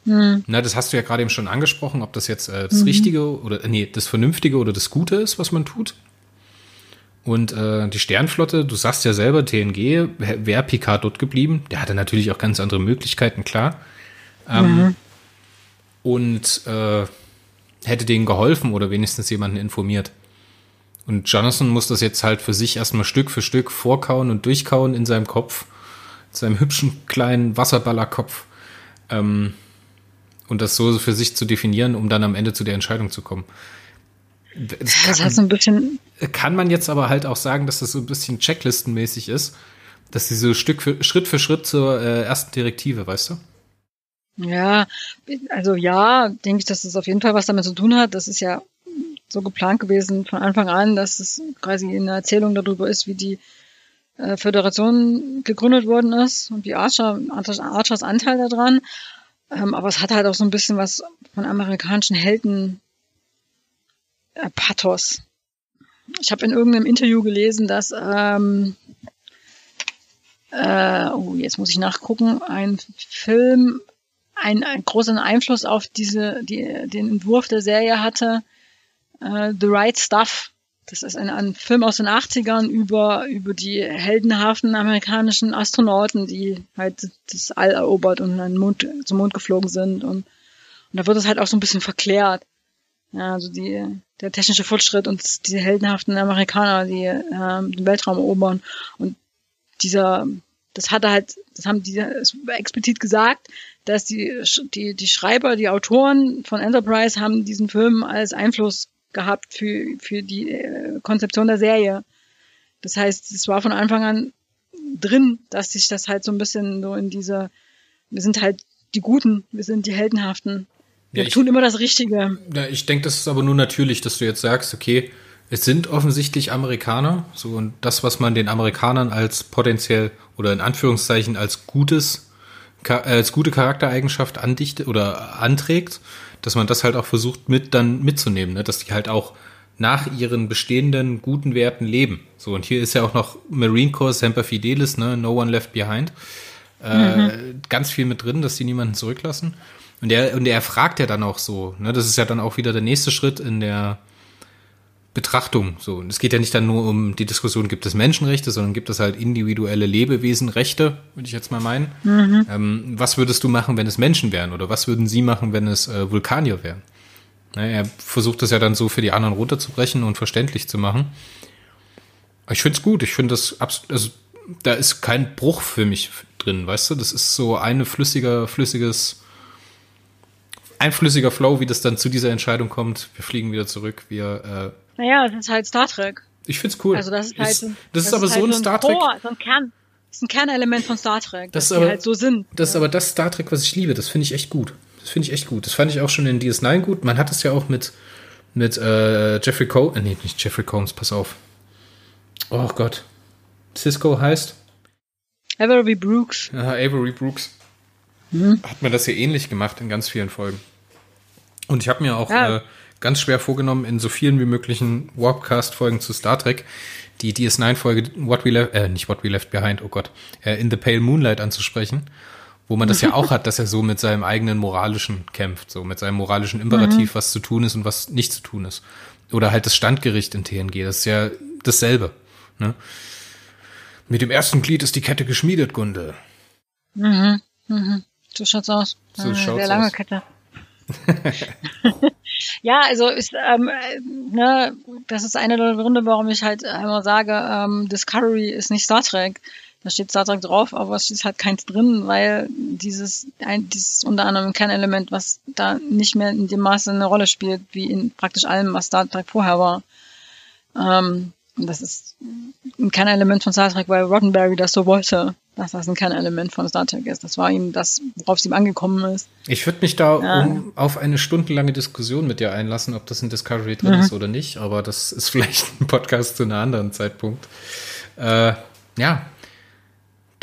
Mhm. Na, das hast du ja gerade eben schon angesprochen, ob das jetzt äh, das mhm. Richtige oder äh, nee, das Vernünftige oder das Gute ist, was man tut. Und äh, die Sternflotte, du sagst ja selber, TNG, wäre Picard dort geblieben. Der hatte natürlich auch ganz andere Möglichkeiten, klar. Ähm, mhm. Und äh, hätte denen geholfen oder wenigstens jemanden informiert. Und Jonathan muss das jetzt halt für sich erstmal Stück für Stück vorkauen und durchkauen in seinem Kopf, in seinem hübschen kleinen Wasserballerkopf. Ähm, und das so für sich zu definieren, um dann am Ende zu der Entscheidung zu kommen. Das, kann, das heißt ein bisschen. Kann man jetzt aber halt auch sagen, dass das so ein bisschen checklistenmäßig ist, dass sie so Stück für, Schritt für Schritt zur äh, ersten Direktive, weißt du? Ja, also ja, denke ich, dass das auf jeden Fall was damit zu tun hat. Das ist ja so geplant gewesen von Anfang an, dass es quasi eine Erzählung darüber ist, wie die äh, Föderation gegründet worden ist und wie Archer, Archers Anteil daran. Ähm, aber es hat halt auch so ein bisschen was von amerikanischen Helden äh, Pathos. Ich habe in irgendeinem Interview gelesen, dass ähm, äh, oh, jetzt muss ich nachgucken, ein Film einen, einen großen Einfluss auf diese, die, den Entwurf der Serie hatte. Uh, The Right Stuff. Das ist ein, ein, Film aus den 80ern über, über die heldenhaften amerikanischen Astronauten, die halt das All erobert und an Mond, zum Mond geflogen sind. Und, und da wird es halt auch so ein bisschen verklärt. Ja, also die, der technische Fortschritt und diese heldenhaften Amerikaner, die ähm, den Weltraum erobern. Und dieser, das hatte halt, das haben die explizit gesagt, dass die, die, die Schreiber, die Autoren von Enterprise haben diesen Film als Einfluss gehabt für, für die äh, Konzeption der Serie. Das heißt, es war von Anfang an drin, dass sich das halt so ein bisschen so in dieser, wir sind halt die Guten, wir sind die Heldenhaften. Wir ja, ich, tun immer das Richtige. Ja, ich denke, das ist aber nur natürlich, dass du jetzt sagst, okay, es sind offensichtlich Amerikaner, so und das, was man den Amerikanern als potenziell oder in Anführungszeichen als gutes, als gute Charaktereigenschaft andichtet oder anträgt, dass man das halt auch versucht mit dann mitzunehmen, ne? dass die halt auch nach ihren bestehenden guten Werten leben. So, und hier ist ja auch noch Marine Corps Semper Fidelis, ne? No One Left Behind. Äh, mhm. Ganz viel mit drin, dass die niemanden zurücklassen. Und er, und er fragt ja dann auch so, ne? Das ist ja dann auch wieder der nächste Schritt in der, Betrachtung. So, und es geht ja nicht dann nur um die Diskussion, gibt es Menschenrechte, sondern gibt es halt individuelle Lebewesenrechte, würde ich jetzt mal meinen. Mhm. Ähm, was würdest du machen, wenn es Menschen wären? Oder was würden sie machen, wenn es äh, Vulkanier wären? Ne, er versucht das ja dann so für die anderen runterzubrechen und verständlich zu machen. Ich finde es gut. Ich finde das absolut, also da ist kein Bruch für mich drin, weißt du? Das ist so eine flüssiger, flüssiges, ein flüssiger Flow, wie das dann zu dieser Entscheidung kommt. Wir fliegen wieder zurück. Wir äh, naja, das ist halt Star Trek. Ich find's cool. Also das ist halt, ist, das, das ist aber ist halt so ein Star Trek. Core, so ein Kern, das ist ein Kernelement von Star Trek, das dass aber, halt so sind. Das ist aber das Star Trek, was ich liebe. Das finde ich echt gut. Das finde ich echt gut. Das fand ich auch schon in DS9 gut. Man hat es ja auch mit mit äh, Jeffrey Combs, äh, nee, nicht Jeffrey Combs, pass auf. Oh Gott. Cisco heißt? Avery Brooks. Ja, Avery Brooks. Mhm. Hat man das ja ähnlich gemacht in ganz vielen Folgen. Und ich habe mir auch ja. äh, ganz schwer vorgenommen, in so vielen wie möglichen Warpcast-Folgen zu Star Trek die DS9-Folge What We Left, äh, nicht What We Left Behind, oh Gott, äh, In the Pale Moonlight anzusprechen, wo man das ja auch hat, dass er so mit seinem eigenen moralischen kämpft, so mit seinem moralischen Imperativ, mhm. was zu tun ist und was nicht zu tun ist. Oder halt das Standgericht in TNG, das ist ja dasselbe. Ne? Mit dem ersten Glied ist die Kette geschmiedet, Gunde. Mhm, mhm. So schaut's aus. So Eine schaut's sehr lange aus. Kette. ja, also ist, ähm, ne, das ist einer der Gründe, warum ich halt immer sage, ähm, Discovery ist nicht Star Trek. Da steht Star Trek drauf, aber es ist halt keins drin, weil dieses, ein, dieses unter anderem Kernelement, was da nicht mehr in dem Maße eine Rolle spielt, wie in praktisch allem, was Star Trek vorher war. Ähm, das ist ein Kernelement von Star Trek, weil Roddenberry das so wollte, dass das ein Kernelement von Star Trek ist. Das war ihm das, worauf es ihm angekommen ist. Ich würde mich da ja. um, auf eine stundenlange Diskussion mit dir einlassen, ob das in Discovery drin mhm. ist oder nicht, aber das ist vielleicht ein Podcast zu einem anderen Zeitpunkt. Äh, ja,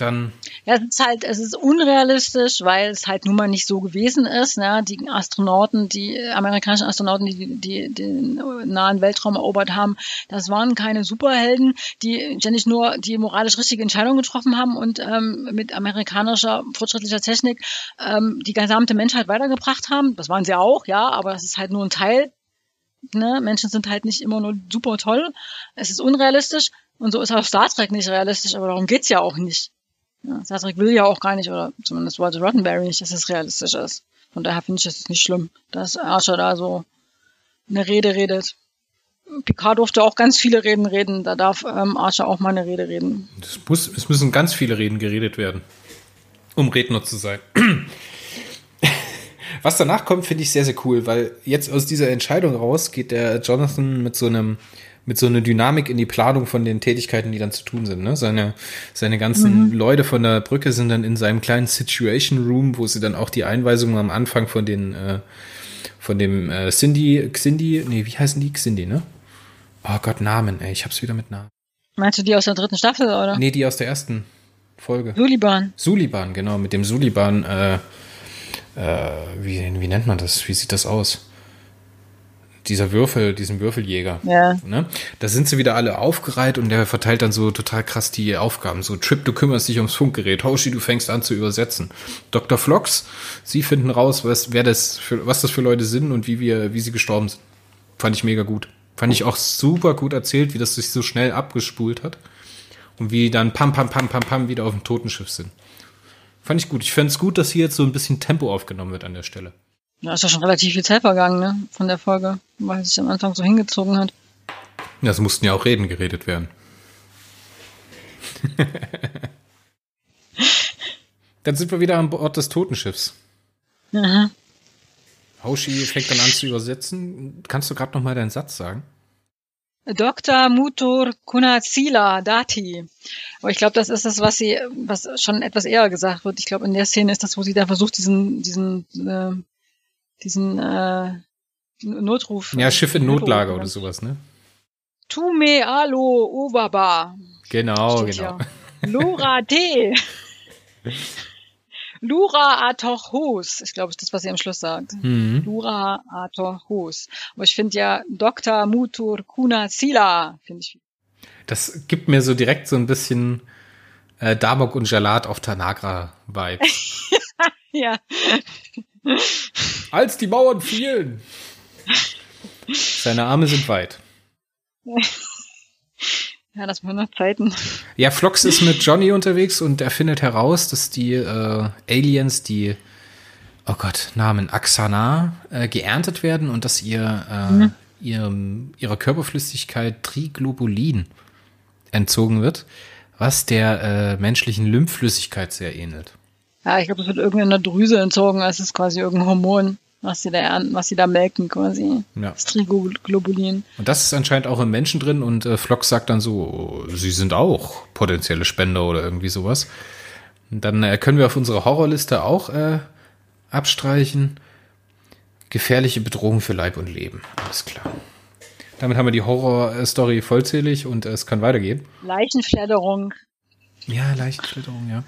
dann. Ja, es ist halt, es ist unrealistisch, weil es halt nun mal nicht so gewesen ist. Ne? Die Astronauten, die amerikanischen Astronauten, die, die den nahen Weltraum erobert haben, das waren keine Superhelden, die ständig nur die moralisch richtige Entscheidung getroffen haben und ähm, mit amerikanischer fortschrittlicher Technik ähm, die gesamte Menschheit weitergebracht haben. Das waren sie auch, ja, aber das ist halt nur ein Teil Ne? Menschen sind halt nicht immer nur super toll. Es ist unrealistisch und so ist auch Star Trek nicht realistisch, aber darum geht's ja auch nicht. Trek will ja auch gar nicht, oder zumindest wollte Roddenberry nicht, dass es realistisch ist. Von daher finde ich es nicht schlimm, dass Archer da so eine Rede redet. Picard durfte auch ganz viele Reden reden, da darf ähm, Archer auch mal eine Rede reden. Das muss, es müssen ganz viele Reden geredet werden, um Redner zu sein. Was danach kommt, finde ich sehr, sehr cool, weil jetzt aus dieser Entscheidung raus geht der Jonathan mit so einem mit so einer Dynamik in die Planung von den Tätigkeiten, die dann zu tun sind. Ne? Seine, seine ganzen mhm. Leute von der Brücke sind dann in seinem kleinen Situation Room, wo sie dann auch die Einweisungen am Anfang von den, äh, von dem äh, Cindy, Cindy, nee, wie heißen die? Cindy, ne? Oh Gott, Namen, ey, ich hab's wieder mit Namen. Meinst du die aus der dritten Staffel, oder? Nee, die aus der ersten Folge. Suliban. Suliban, genau, mit dem Suliban, äh, äh, wie, wie nennt man das? Wie sieht das aus? Dieser Würfel, diesen Würfeljäger. Ja. Ne? Da sind sie wieder alle aufgereiht und der verteilt dann so total krass die Aufgaben. So, Trip, du kümmerst dich ums Funkgerät. Hoshi, du fängst an zu übersetzen. Dr. Flox, sie finden raus, was, wer das für, was das für Leute sind und wie wir, wie sie gestorben sind. Fand ich mega gut. Fand ich auch super gut erzählt, wie das sich so schnell abgespult hat. Und wie dann pam, pam, pam, pam, pam wieder auf dem Totenschiff sind. Fand ich gut. Ich fände es gut, dass hier jetzt so ein bisschen Tempo aufgenommen wird an der Stelle. Ja, ist ja schon relativ viel Zeit vergangen, ne? Von der Folge, weil es sich am Anfang so hingezogen hat. Ja, es mussten ja auch Reden geredet werden. dann sind wir wieder an Bord des Totenschiffs. Aha. Hoshi fängt dann an zu übersetzen. Kannst du gerade noch mal deinen Satz sagen? Dr. Mutur Kunazila Dati. Aber ich glaube, das ist das, was sie, was schon etwas eher gesagt wird. Ich glaube, in der Szene ist das, wo sie da versucht, diesen, diesen äh, diesen äh, Notruf. Ja, Schiff in Notlage oder sowas, ne? Tu me alo Obaba. Genau, genau. Lura D. Lura Atochos. Ich glaube, das ist das, was sie am Schluss sagt. Mhm. Lura Atochos. Aber ich finde ja Dr. Mutur Kuna Sila, finde ich. Das gibt mir so direkt so ein bisschen äh, Damok und Jalat auf Tanagra-Vibe. ja. Als die Mauern fielen. Seine Arme sind weit. Ja, das waren noch Zeiten. Ja, Flox ist mit Johnny unterwegs und er findet heraus, dass die äh, Aliens, die, oh Gott, Namen, Axana, äh, geerntet werden und dass ihr, äh, mhm. ihrem, ihrer Körperflüssigkeit Triglobulin entzogen wird, was der äh, menschlichen Lymphflüssigkeit sehr ähnelt. Ja, ich glaube, es wird irgendeiner Drüse entzogen, es ist quasi irgendein Hormon, was sie da ernten, was sie da melken quasi. Ja. Das Triglobulin. Und das ist anscheinend auch im Menschen drin und äh, Flock sagt dann so, sie sind auch potenzielle Spender oder irgendwie sowas. Und dann äh, können wir auf unsere Horrorliste auch äh, abstreichen. Gefährliche Bedrohung für Leib und Leben. Alles klar. Damit haben wir die Horror-Story vollzählig und äh, es kann weitergehen. Leichenfledderung. Ja, Leichenfledderung, ja.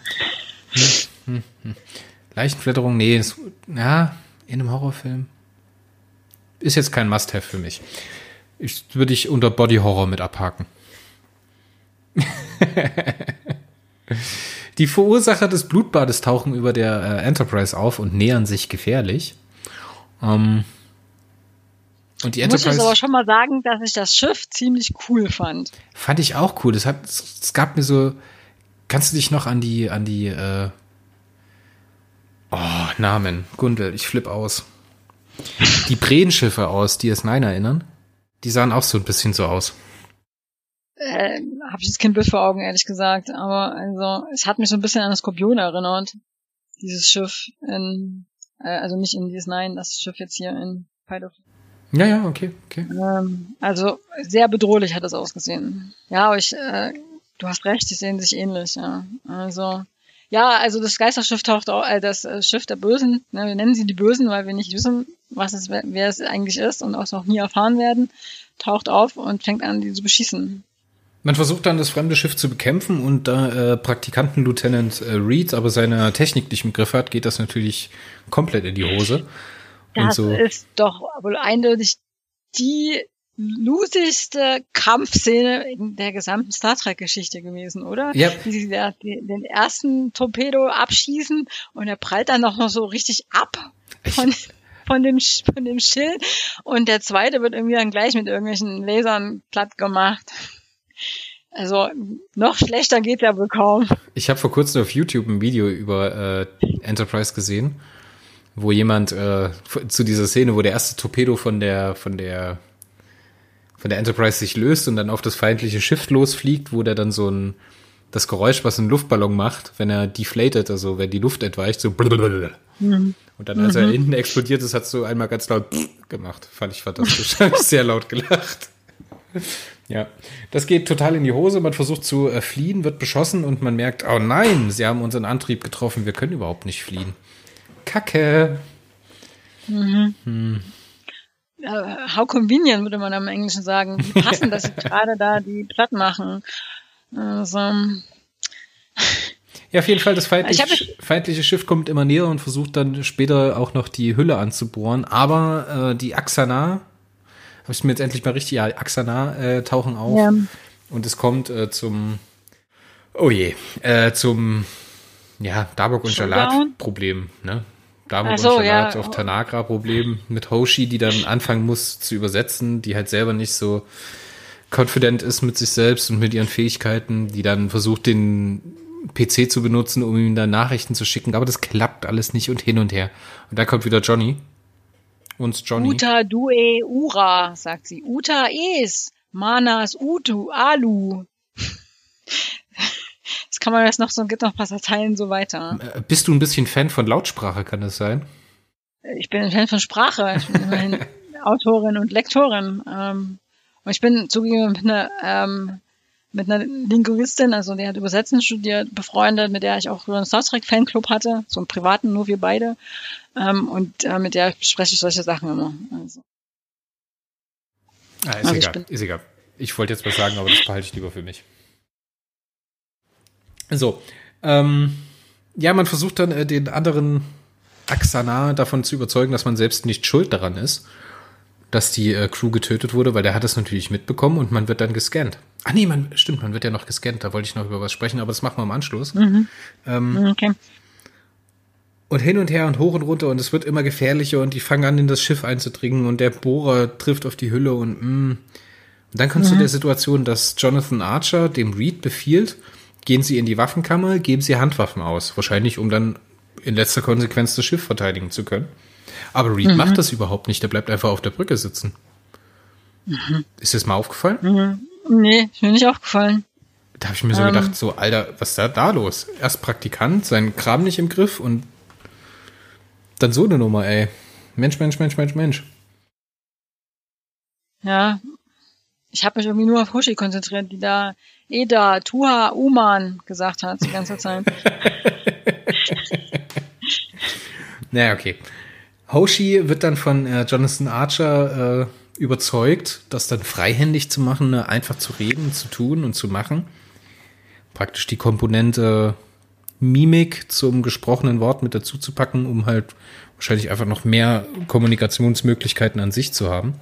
Hm. Leichenflatterung, nee, das, ja, in einem Horrorfilm. Ist jetzt kein Must-Have für mich. Ich würde ich unter Body Horror mit abhaken. Die Verursacher des Blutbades tauchen über der äh, Enterprise auf und nähern sich gefährlich. Ähm, und die Enterprise. Muss ich aber schon mal sagen, dass ich das Schiff ziemlich cool fand. Fand ich auch cool. Das hat, es gab mir so. Kannst du dich noch an die, an die äh, Oh, Namen. Gundel, ich flipp aus. die Breenschiffe aus DS9 erinnern? Die sahen auch so ein bisschen so aus. Äh, Habe ich jetzt kein Bild vor Augen, ehrlich gesagt. Aber also, es hat mich so ein bisschen an das Skorpion erinnert. Dieses Schiff in, äh, also nicht in DS9, das Schiff jetzt hier in of ja, ja, okay, okay. Ähm, also sehr bedrohlich hat es ausgesehen. Ja, aber ich, äh, du hast recht, die sehen sich ähnlich, ja. Also, ja, also das Geisterschiff taucht auch, äh, das äh, Schiff der Bösen, ne, wir nennen sie die Bösen, weil wir nicht wissen, was es, wer es eigentlich ist und auch noch nie erfahren werden, taucht auf und fängt an, die zu beschießen. Man versucht dann das fremde Schiff zu bekämpfen und da äh, Praktikanten Lieutenant äh, Reed aber seine Technik nicht im Griff hat, geht das natürlich komplett in die Hose. Das so. ist doch wohl eindeutig die losigste Kampfszene in der gesamten Star Trek Geschichte gewesen, oder? Ja. Wie sie da den ersten Torpedo abschießen und er prallt dann noch so richtig ab von, von dem, von dem Schild und der zweite wird irgendwie dann gleich mit irgendwelchen Lasern platt gemacht. Also noch schlechter geht ja wohl kaum. Ich habe vor kurzem auf YouTube ein Video über äh, Enterprise gesehen wo jemand äh, zu dieser Szene, wo der erste Torpedo von der von der von der Enterprise sich löst und dann auf das feindliche Schiff losfliegt, wo der dann so ein das Geräusch, was ein Luftballon macht, wenn er deflated, also wenn die Luft entweicht, so mhm. und dann als er mhm. hinten explodiert ist, hat so einmal ganz laut gemacht. Fand ich fantastisch. Habe ich sehr laut gelacht. Ja, das geht total in die Hose. Man versucht zu äh, fliehen, wird beschossen und man merkt, oh nein, sie haben unseren Antrieb getroffen, wir können überhaupt nicht fliehen. Kacke. Mhm. Hm. How convenient, würde man am Englischen sagen. Wie passend, dass sie gerade da die platt machen. Also, ja, auf jeden Fall, das feindliche, feindliche, Schiff kommt immer näher und versucht dann später auch noch die Hülle anzubohren. Aber äh, die Axana, habe ich mir jetzt endlich mal richtig, ja, Axana äh, tauchen auf. Ja. Und es kommt äh, zum, oh je, äh, zum, ja, Dabok und Salat-Problem, ne? Damok so, und Salat ja. auf Tanagra-Problem mit Hoshi, die dann anfangen muss zu übersetzen, die halt selber nicht so confident ist mit sich selbst und mit ihren Fähigkeiten, die dann versucht, den PC zu benutzen, um ihm dann Nachrichten zu schicken, aber das klappt alles nicht und hin und her. Und da kommt wieder Johnny. Uns Johnny. Uta due ura, sagt sie. Uta es, manas utu alu. Das kann man jetzt noch so, gibt noch ein paar Dateien so weiter. Äh, bist du ein bisschen Fan von Lautsprache, kann das sein? Ich bin ein Fan von Sprache. Ich bin Autorin und Lektorin. Ähm, und ich bin zugegeben mit einer, ähm, mit einer Linguistin, also die hat Übersetzen studiert, befreundet, mit der ich auch einen Star Trek Fanclub hatte, so einen privaten, nur wir beide. Ähm, und äh, mit der spreche ich solche Sachen immer. Also. Ah, ist also egal, ist egal. Ich wollte jetzt was sagen, aber das behalte ich lieber für mich. So, ähm, ja, man versucht dann äh, den anderen Axana davon zu überzeugen, dass man selbst nicht schuld daran ist, dass die äh, Crew getötet wurde, weil der hat das natürlich mitbekommen und man wird dann gescannt. Ah nee, man, stimmt, man wird ja noch gescannt, da wollte ich noch über was sprechen, aber das machen wir im Anschluss. Mhm. Ähm, okay. Und hin und her und hoch und runter und es wird immer gefährlicher und die fangen an, in das Schiff einzudringen und der Bohrer trifft auf die Hülle und mh. Mm. Und dann kommst mhm. du der Situation, dass Jonathan Archer dem Reed befiehlt, gehen sie in die Waffenkammer, geben sie Handwaffen aus. Wahrscheinlich, um dann in letzter Konsequenz das Schiff verteidigen zu können. Aber Reed mhm. macht das überhaupt nicht. Der bleibt einfach auf der Brücke sitzen. Mhm. Ist das mal aufgefallen? Mhm. Nee, ist mir nicht aufgefallen. Da habe ich mir so ähm. gedacht, so, Alter, was ist da, da los? Erst Praktikant, seinen Kram nicht im Griff und dann so eine Nummer, ey. Mensch, Mensch, Mensch, Mensch, Mensch. Ja, ich habe mich irgendwie nur auf Hoshi konzentriert, die da Eda, Tuha, Uman gesagt hat die ganze Zeit. naja, okay. Hoshi wird dann von äh, Jonathan Archer äh, überzeugt, das dann freihändig zu machen, ne? einfach zu reden, zu tun und zu machen. Praktisch die Komponente Mimik zum gesprochenen Wort mit dazu zu packen, um halt wahrscheinlich einfach noch mehr Kommunikationsmöglichkeiten an sich zu haben.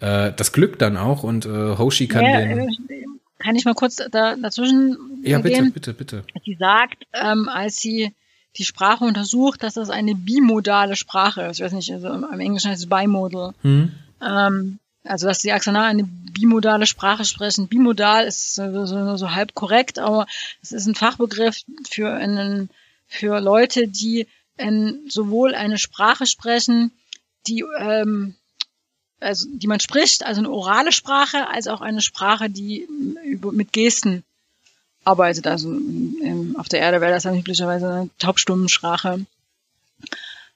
Äh, das glückt dann auch und äh, Hoshi kann ja, den. Äh, kann ich mal kurz da, dazwischen Ja, bitte, bitte, bitte. Sie sagt, ähm, als sie die Sprache untersucht, dass das eine bimodale Sprache ist. Ich weiß nicht, also im Englischen heißt es bimodal. Mhm. Ähm, also, dass die Axanar eine bimodale Sprache sprechen. Bimodal ist so, so, so halb korrekt, aber es ist ein Fachbegriff für einen, für Leute, die in, sowohl eine Sprache sprechen, die ähm, also die man spricht, also eine orale Sprache, als auch eine Sprache, die über, mit Gesten arbeitet. Also ähm, auf der Erde wäre das dann üblicherweise eine Taubstummensprache.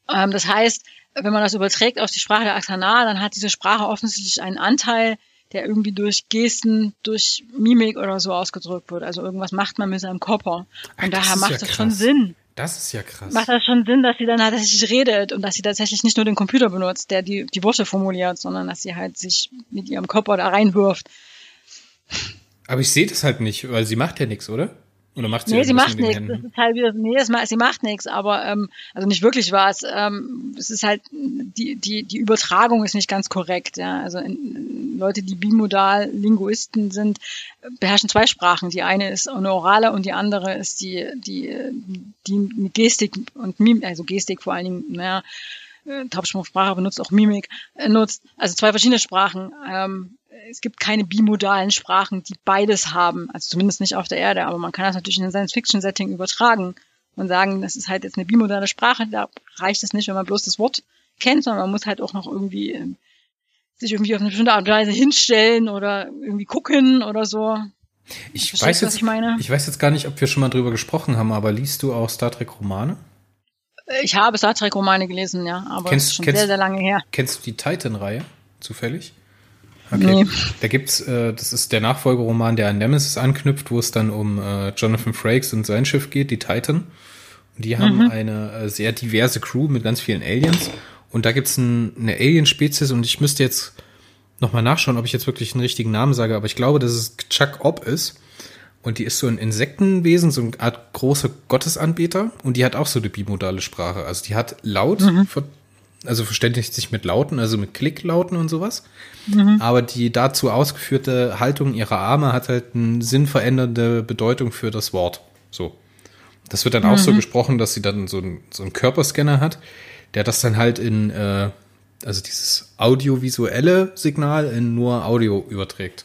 Ähm, das heißt, wenn man das überträgt auf die Sprache der Aksanar, dann hat diese Sprache offensichtlich einen Anteil, der irgendwie durch Gesten, durch Mimik oder so ausgedrückt wird. Also irgendwas macht man mit seinem Körper. Und Ach, daher macht ja das schon Sinn. Das ist ja krass. Macht das schon Sinn, dass sie dann tatsächlich redet und dass sie tatsächlich nicht nur den Computer benutzt, der die, die Worte formuliert, sondern dass sie halt sich mit ihrem Körper da reinwirft. Aber ich sehe das halt nicht, weil sie macht ja nichts, oder? Oder macht sie Nee, sie macht nichts. Das ist halt wieder, nee, das, sie macht nichts, aber ähm, also nicht wirklich was. Ähm, es ist halt die die die Übertragung ist nicht ganz korrekt. Ja, also in, Leute, die bimodal Linguisten sind, beherrschen zwei Sprachen. Die eine ist eine orale und die andere ist die die die Gestik und Mimik, also Gestik vor allen Dingen. Naja, äh, Taubsprache benutzt auch Mimik äh, nutzt. Also zwei verschiedene Sprachen. Ähm, es gibt keine bimodalen Sprachen, die beides haben, also zumindest nicht auf der Erde, aber man kann das natürlich in ein Science-Fiction-Setting übertragen und sagen, das ist halt jetzt eine bimodale Sprache, da reicht es nicht, wenn man bloß das Wort kennt, sondern man muss halt auch noch irgendwie ähm, sich irgendwie auf eine bestimmte Art und Weise hinstellen oder irgendwie gucken oder so. Ich weiß jetzt, ich, meine? ich weiß jetzt gar nicht, ob wir schon mal drüber gesprochen haben, aber liest du auch Star Trek Romane? Ich habe Star Trek Romane gelesen, ja, aber kennst, das ist schon kennst, sehr, sehr lange her. Kennst du die Titan-Reihe zufällig? Okay. Nee. Da gibt's, äh, das ist der Nachfolgeroman, der an Nemesis anknüpft, wo es dann um äh, Jonathan Frakes und sein Schiff geht, die Titan. Und die haben mhm. eine äh, sehr diverse Crew mit ganz vielen Aliens. Und da gibt's ein, eine Alien-Spezies und ich müsste jetzt nochmal nachschauen, ob ich jetzt wirklich einen richtigen Namen sage, aber ich glaube, dass es Chuck Ob ist. Und die ist so ein Insektenwesen, so eine Art große Gottesanbeter. Und die hat auch so eine bimodale Sprache. Also die hat laut, mhm. Also verständigt sich mit Lauten, also mit Klicklauten und sowas. Mhm. Aber die dazu ausgeführte Haltung ihrer Arme hat halt eine sinnverändernde Bedeutung für das Wort. So. Das wird dann mhm. auch so mhm. gesprochen, dass sie dann so, ein, so einen Körperscanner hat, der das dann halt in, äh, also dieses audiovisuelle Signal in nur Audio überträgt.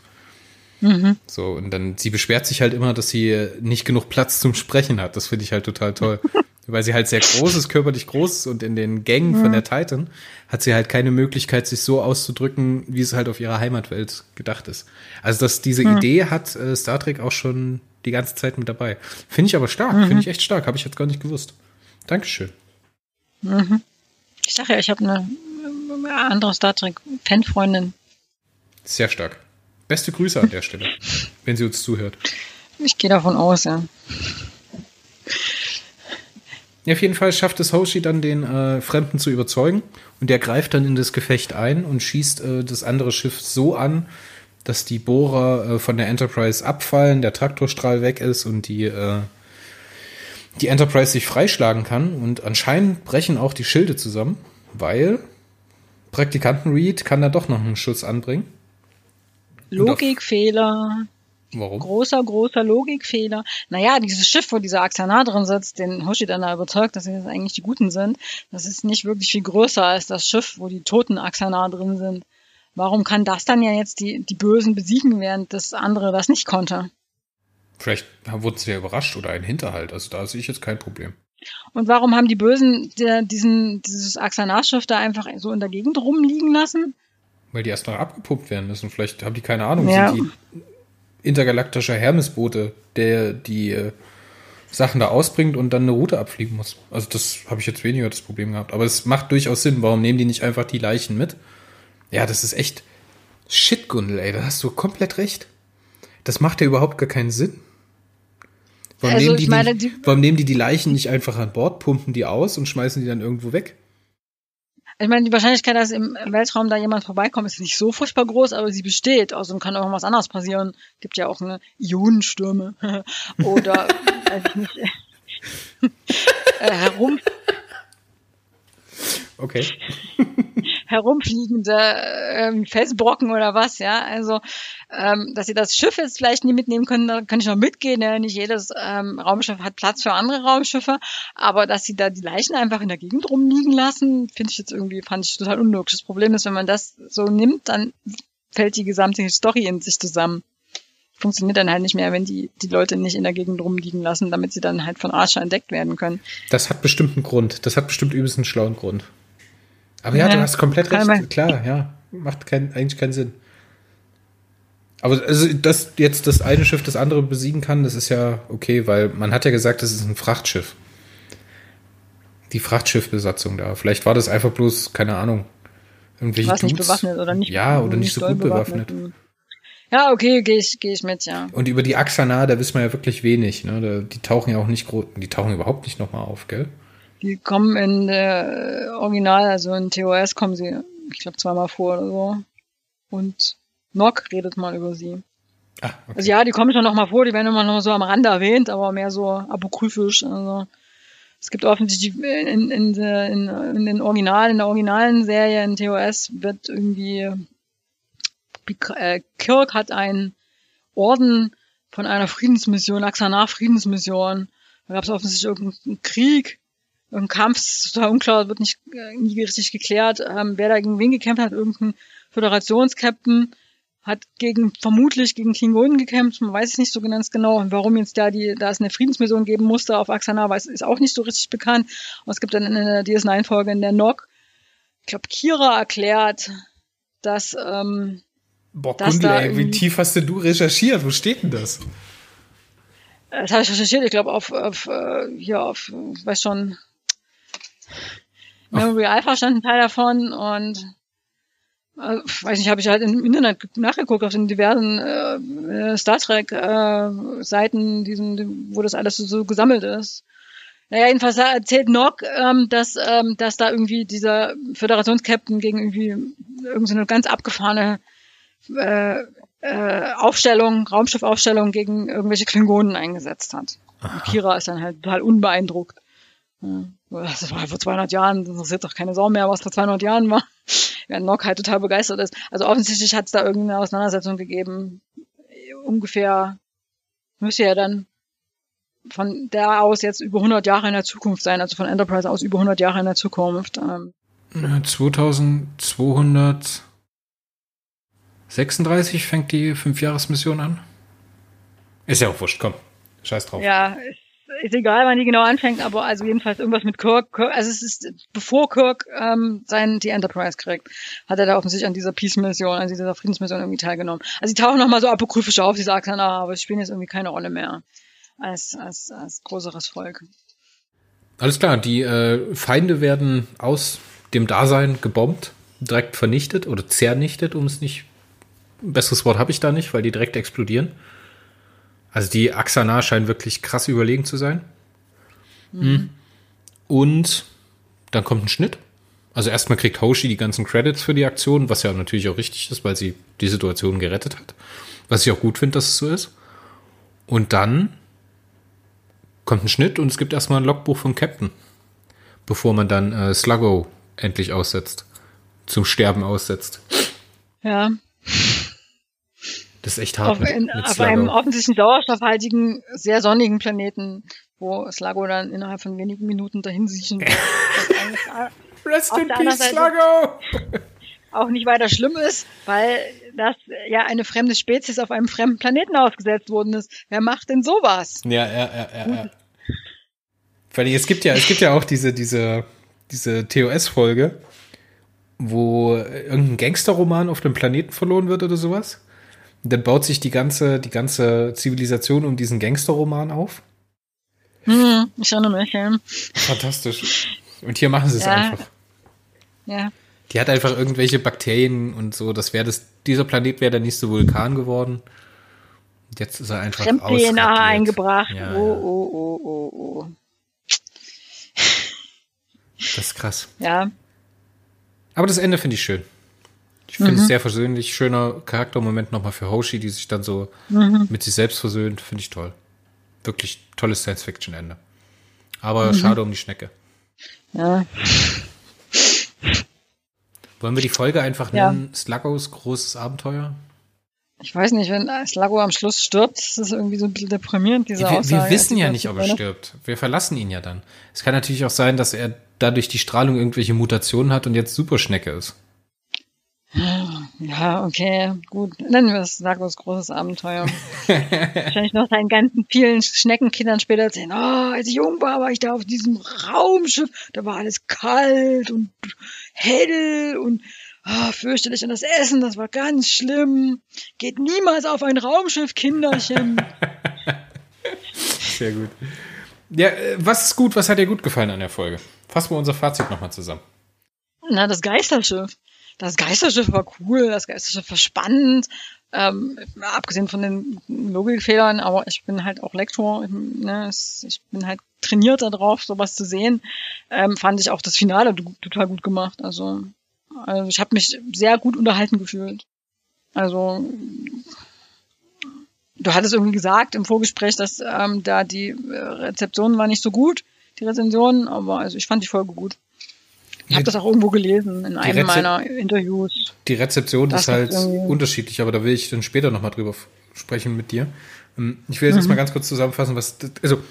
Mhm. So, und dann, sie beschwert sich halt immer, dass sie nicht genug Platz zum Sprechen hat. Das finde ich halt total toll. weil sie halt sehr groß ist, körperlich groß ist und in den Gängen mhm. von der Titan hat sie halt keine Möglichkeit, sich so auszudrücken, wie es halt auf ihrer Heimatwelt gedacht ist. Also, dass diese mhm. Idee hat äh, Star Trek auch schon die ganze Zeit mit dabei. Finde ich aber stark, mhm. finde ich echt stark, habe ich jetzt gar nicht gewusst. Dankeschön. Mhm. Ich sage ja, ich habe eine, eine andere Star Trek-Fanfreundin. Sehr stark. Beste Grüße an der Stelle, wenn sie uns zuhört. Ich gehe davon aus, ja. Auf jeden Fall schafft es Hoshi dann, den äh, Fremden zu überzeugen. Und der greift dann in das Gefecht ein und schießt äh, das andere Schiff so an, dass die Bohrer äh, von der Enterprise abfallen, der Traktorstrahl weg ist und die, äh, die Enterprise sich freischlagen kann. Und anscheinend brechen auch die Schilde zusammen, weil Praktikanten Reed kann da doch noch einen Schuss anbringen. Logikfehler. Warum? Großer, großer Logikfehler. Naja, dieses Schiff, wo dieser Axanar drin sitzt, den Hoshi dann da überzeugt, dass sie das eigentlich die Guten sind, das ist nicht wirklich viel größer als das Schiff, wo die toten Axanar drin sind. Warum kann das dann ja jetzt die, die Bösen besiegen, während das andere das nicht konnte? Vielleicht wurden sie ja überrascht oder ein Hinterhalt. Also da sehe ich jetzt kein Problem. Und warum haben die Bösen der, diesen, dieses Axanar-Schiff da einfach so in der Gegend rumliegen lassen? Weil die erst noch abgepumpt werden müssen. Vielleicht haben die keine Ahnung, ja. sind die intergalaktischer Hermesbote, der die äh, Sachen da ausbringt und dann eine Route abfliegen muss. Also das habe ich jetzt weniger das Problem gehabt. Aber es macht durchaus Sinn. Warum nehmen die nicht einfach die Leichen mit? Ja, das ist echt Shit, Gundel, ey. Da hast du komplett recht. Das macht ja überhaupt gar keinen Sinn. Warum, also, nehmen die, meine, die, warum nehmen die die Leichen nicht einfach an Bord, pumpen die aus und schmeißen die dann irgendwo weg? Ich meine, die Wahrscheinlichkeit, dass im Weltraum da jemand vorbeikommt, ist nicht so furchtbar groß, aber sie besteht. Außerdem kann auch was anderes passieren. Gibt ja auch eine Ionenstürme oder weiß ich nicht, äh, herum. Okay. herumfliegende ähm, Felsbrocken oder was, ja. Also, ähm, dass sie das Schiff jetzt vielleicht nie mitnehmen können, da kann ich noch mitgehen. Ja? Nicht jedes ähm, Raumschiff hat Platz für andere Raumschiffe, aber dass sie da die Leichen einfach in der Gegend rumliegen lassen, finde ich jetzt irgendwie, fand ich total unlogisch. Das Problem ist, wenn man das so nimmt, dann fällt die gesamte Story in sich zusammen funktioniert dann halt nicht mehr, wenn die, die Leute nicht in der Gegend rumliegen lassen, damit sie dann halt von Archer entdeckt werden können. Das hat bestimmt einen Grund. Das hat bestimmt übelst einen schlauen Grund. Aber ja, ja du hast komplett recht. Klar, ja. Macht kein, eigentlich keinen Sinn. Aber also, dass jetzt das eine Schiff das andere besiegen kann, das ist ja okay, weil man hat ja gesagt, das ist ein Frachtschiff. Die Frachtschiffbesatzung da. Vielleicht war das einfach bloß, keine Ahnung, irgendwelche Dudes. nicht bewaffnet oder nicht Ja, oder nicht, so gut bewaffnet. bewaffnet. Ja, okay, gehe ich, geh ich mit, ja. Und über die Axana, da wissen wir ja wirklich wenig. Ne? die tauchen ja auch nicht groß, die tauchen überhaupt nicht nochmal auf, gell? Die kommen in der Original, also in TOS kommen sie, ich glaube, zweimal vor oder so. Und Nock redet mal über sie. Ah, okay. Also ja, die kommen schon noch mal vor, die werden immer noch so am Rande erwähnt, aber mehr so apokryphisch. Also es gibt offensichtlich in, in, in, in den Originalen, in der originalen Serie in TOS wird irgendwie äh, Kirk hat einen Orden von einer Friedensmission, Axanar-Friedensmission. Da gab es offensichtlich irgendeinen Krieg, irgendeinen Kampf, ist total unklar, wird nicht äh, nie richtig geklärt, ähm, wer da gegen wen gekämpft hat, irgendein Föderationskapitän hat gegen, vermutlich gegen Klingonen gekämpft, man weiß es nicht so ganz genau, warum jetzt da die, da es eine Friedensmission geben musste auf Axana, weiß, ist auch nicht so richtig bekannt. Und es gibt dann in der DS9-Folge in der Nock, ich glaube, Kira erklärt, dass, ähm, Boah, Gundel, ey, wie tief hast denn du recherchiert? Wo steht denn das? Das habe ich recherchiert, ich glaube, auf, auf, äh, hier auf, ich weiß schon, Memory Alpha stand ein Teil davon und äh, weiß nicht, habe ich halt im Internet nachgeguckt auf den diversen äh, Star Trek äh, Seiten, diesen, wo das alles so, so gesammelt ist. Naja, jedenfalls erzählt Nock, ähm, dass, ähm, dass da irgendwie dieser Föderationskapitän gegen irgendwie irgendeine ganz abgefahrene äh, äh, Aufstellung, Raumschiffaufstellung gegen irgendwelche Klingonen eingesetzt hat. Und Kira ist dann halt total unbeeindruckt. Ja, das war vor 200 Jahren, das interessiert doch keine Sau mehr, was vor 200 Jahren war während Nock halt total begeistert ist. Also offensichtlich hat es da irgendeine Auseinandersetzung gegeben. Ungefähr müsste ja dann von der aus jetzt über 100 Jahre in der Zukunft sein, also von Enterprise aus über 100 Jahre in der Zukunft. Ähm. 2236 fängt die Fünfjahresmission an. Ist ja auch wurscht, komm. Scheiß drauf. Ja, ist ist egal, wann die genau anfängt, aber also jedenfalls irgendwas mit Kirk. Kirk also es ist, bevor Kirk ähm, sein, die Enterprise kriegt, hat er da offensichtlich an dieser Peace-Mission, an dieser Friedensmission irgendwie teilgenommen. Also die tauchen nochmal so apokryphisch auf, die sagt dann, ah, aber sie spielen jetzt irgendwie keine Rolle mehr als, als, als größeres Volk. Alles klar, die äh, Feinde werden aus dem Dasein gebombt, direkt vernichtet oder zernichtet, um es nicht, besseres Wort habe ich da nicht, weil die direkt explodieren. Also die Axana scheint wirklich krass überlegen zu sein. Mhm. Und dann kommt ein Schnitt. Also erstmal kriegt Hoshi die ganzen Credits für die Aktion, was ja natürlich auch richtig ist, weil sie die Situation gerettet hat. Was ich auch gut finde, dass es so ist. Und dann kommt ein Schnitt und es gibt erstmal ein Logbuch vom Captain, bevor man dann äh, Sluggo endlich aussetzt, zum Sterben aussetzt. Ja. Das ist echt hart. Auf, in, auf einem offensichtlich sauerstoffhaltigen, sehr sonnigen Planeten, wo Slago dann innerhalb von wenigen Minuten dahin siechen Rest in peace, Slago! Auch nicht weiter schlimm ist, weil das ja eine fremde Spezies auf einem fremden Planeten ausgesetzt worden ist. Wer macht denn sowas? Ja, ja, ja, ja. ja. Weil es gibt ja, es gibt ja auch diese, diese, diese TOS-Folge, wo irgendein Gangsterroman auf dem Planeten verloren wird oder sowas. Dann baut sich die ganze, die ganze Zivilisation um diesen Gangsterroman auf. Hm, ich erinnere mich, ja. Fantastisch. Und hier machen sie es ja. einfach. Ja. Die hat einfach irgendwelche Bakterien und so. Das wäre das, dieser Planet wäre der nächste Vulkan geworden. Jetzt ist er einfach Fremd-DNA eingebracht. Ja, oh, oh, oh, oh, oh. Das ist krass. Ja. Aber das Ende finde ich schön. Ich finde mhm. es sehr versöhnlich. Schöner Charaktermoment nochmal für Hoshi, die sich dann so mhm. mit sich selbst versöhnt. Finde ich toll. Wirklich tolles Science-Fiction-Ende. Aber mhm. schade um die Schnecke. Ja. Wollen wir die Folge einfach ja. nennen? Slagos großes Abenteuer? Ich weiß nicht, wenn Slago am Schluss stirbt, ist das irgendwie so ein bisschen deprimierend, diese wir, Aussage. Wir wissen ja nicht, ob er stirbt. Wir verlassen ihn ja dann. Es kann natürlich auch sein, dass er dadurch die Strahlung irgendwelche Mutationen hat und jetzt Superschnecke ist. Ja, okay, gut. Nennen wir es Sagos großes Abenteuer. Wahrscheinlich noch seinen ganzen vielen Schneckenkindern später erzählen, oh, als ich jung war, war ich da auf diesem Raumschiff, da war alles kalt und hell und oh, fürchterlich und das Essen, das war ganz schlimm. Geht niemals auf ein Raumschiff, Kinderchen. Sehr gut. Ja, äh, was ist gut, was hat dir gut gefallen an der Folge? Fassen wir unser Fazit nochmal zusammen. Na, das Geisterschiff das Geisterschiff war cool, das Geisterschiff war spannend, ähm, abgesehen von den Logikfehlern, aber ich bin halt auch Lektor, ich, ne, ich bin halt trainiert darauf, sowas zu sehen. Ähm, fand ich auch das Finale total gut gemacht. Also, also ich habe mich sehr gut unterhalten gefühlt. Also du hattest irgendwie gesagt im Vorgespräch, dass ähm, da die äh, Rezeption war nicht so gut, die Rezension, aber also ich fand die Folge gut. Ich habe das auch irgendwo gelesen in einem meiner Interviews. Die Rezeption ist halt unterschiedlich, aber da will ich dann später nochmal drüber sprechen mit dir. Ähm, ich will jetzt mhm. mal ganz kurz zusammenfassen, was, also,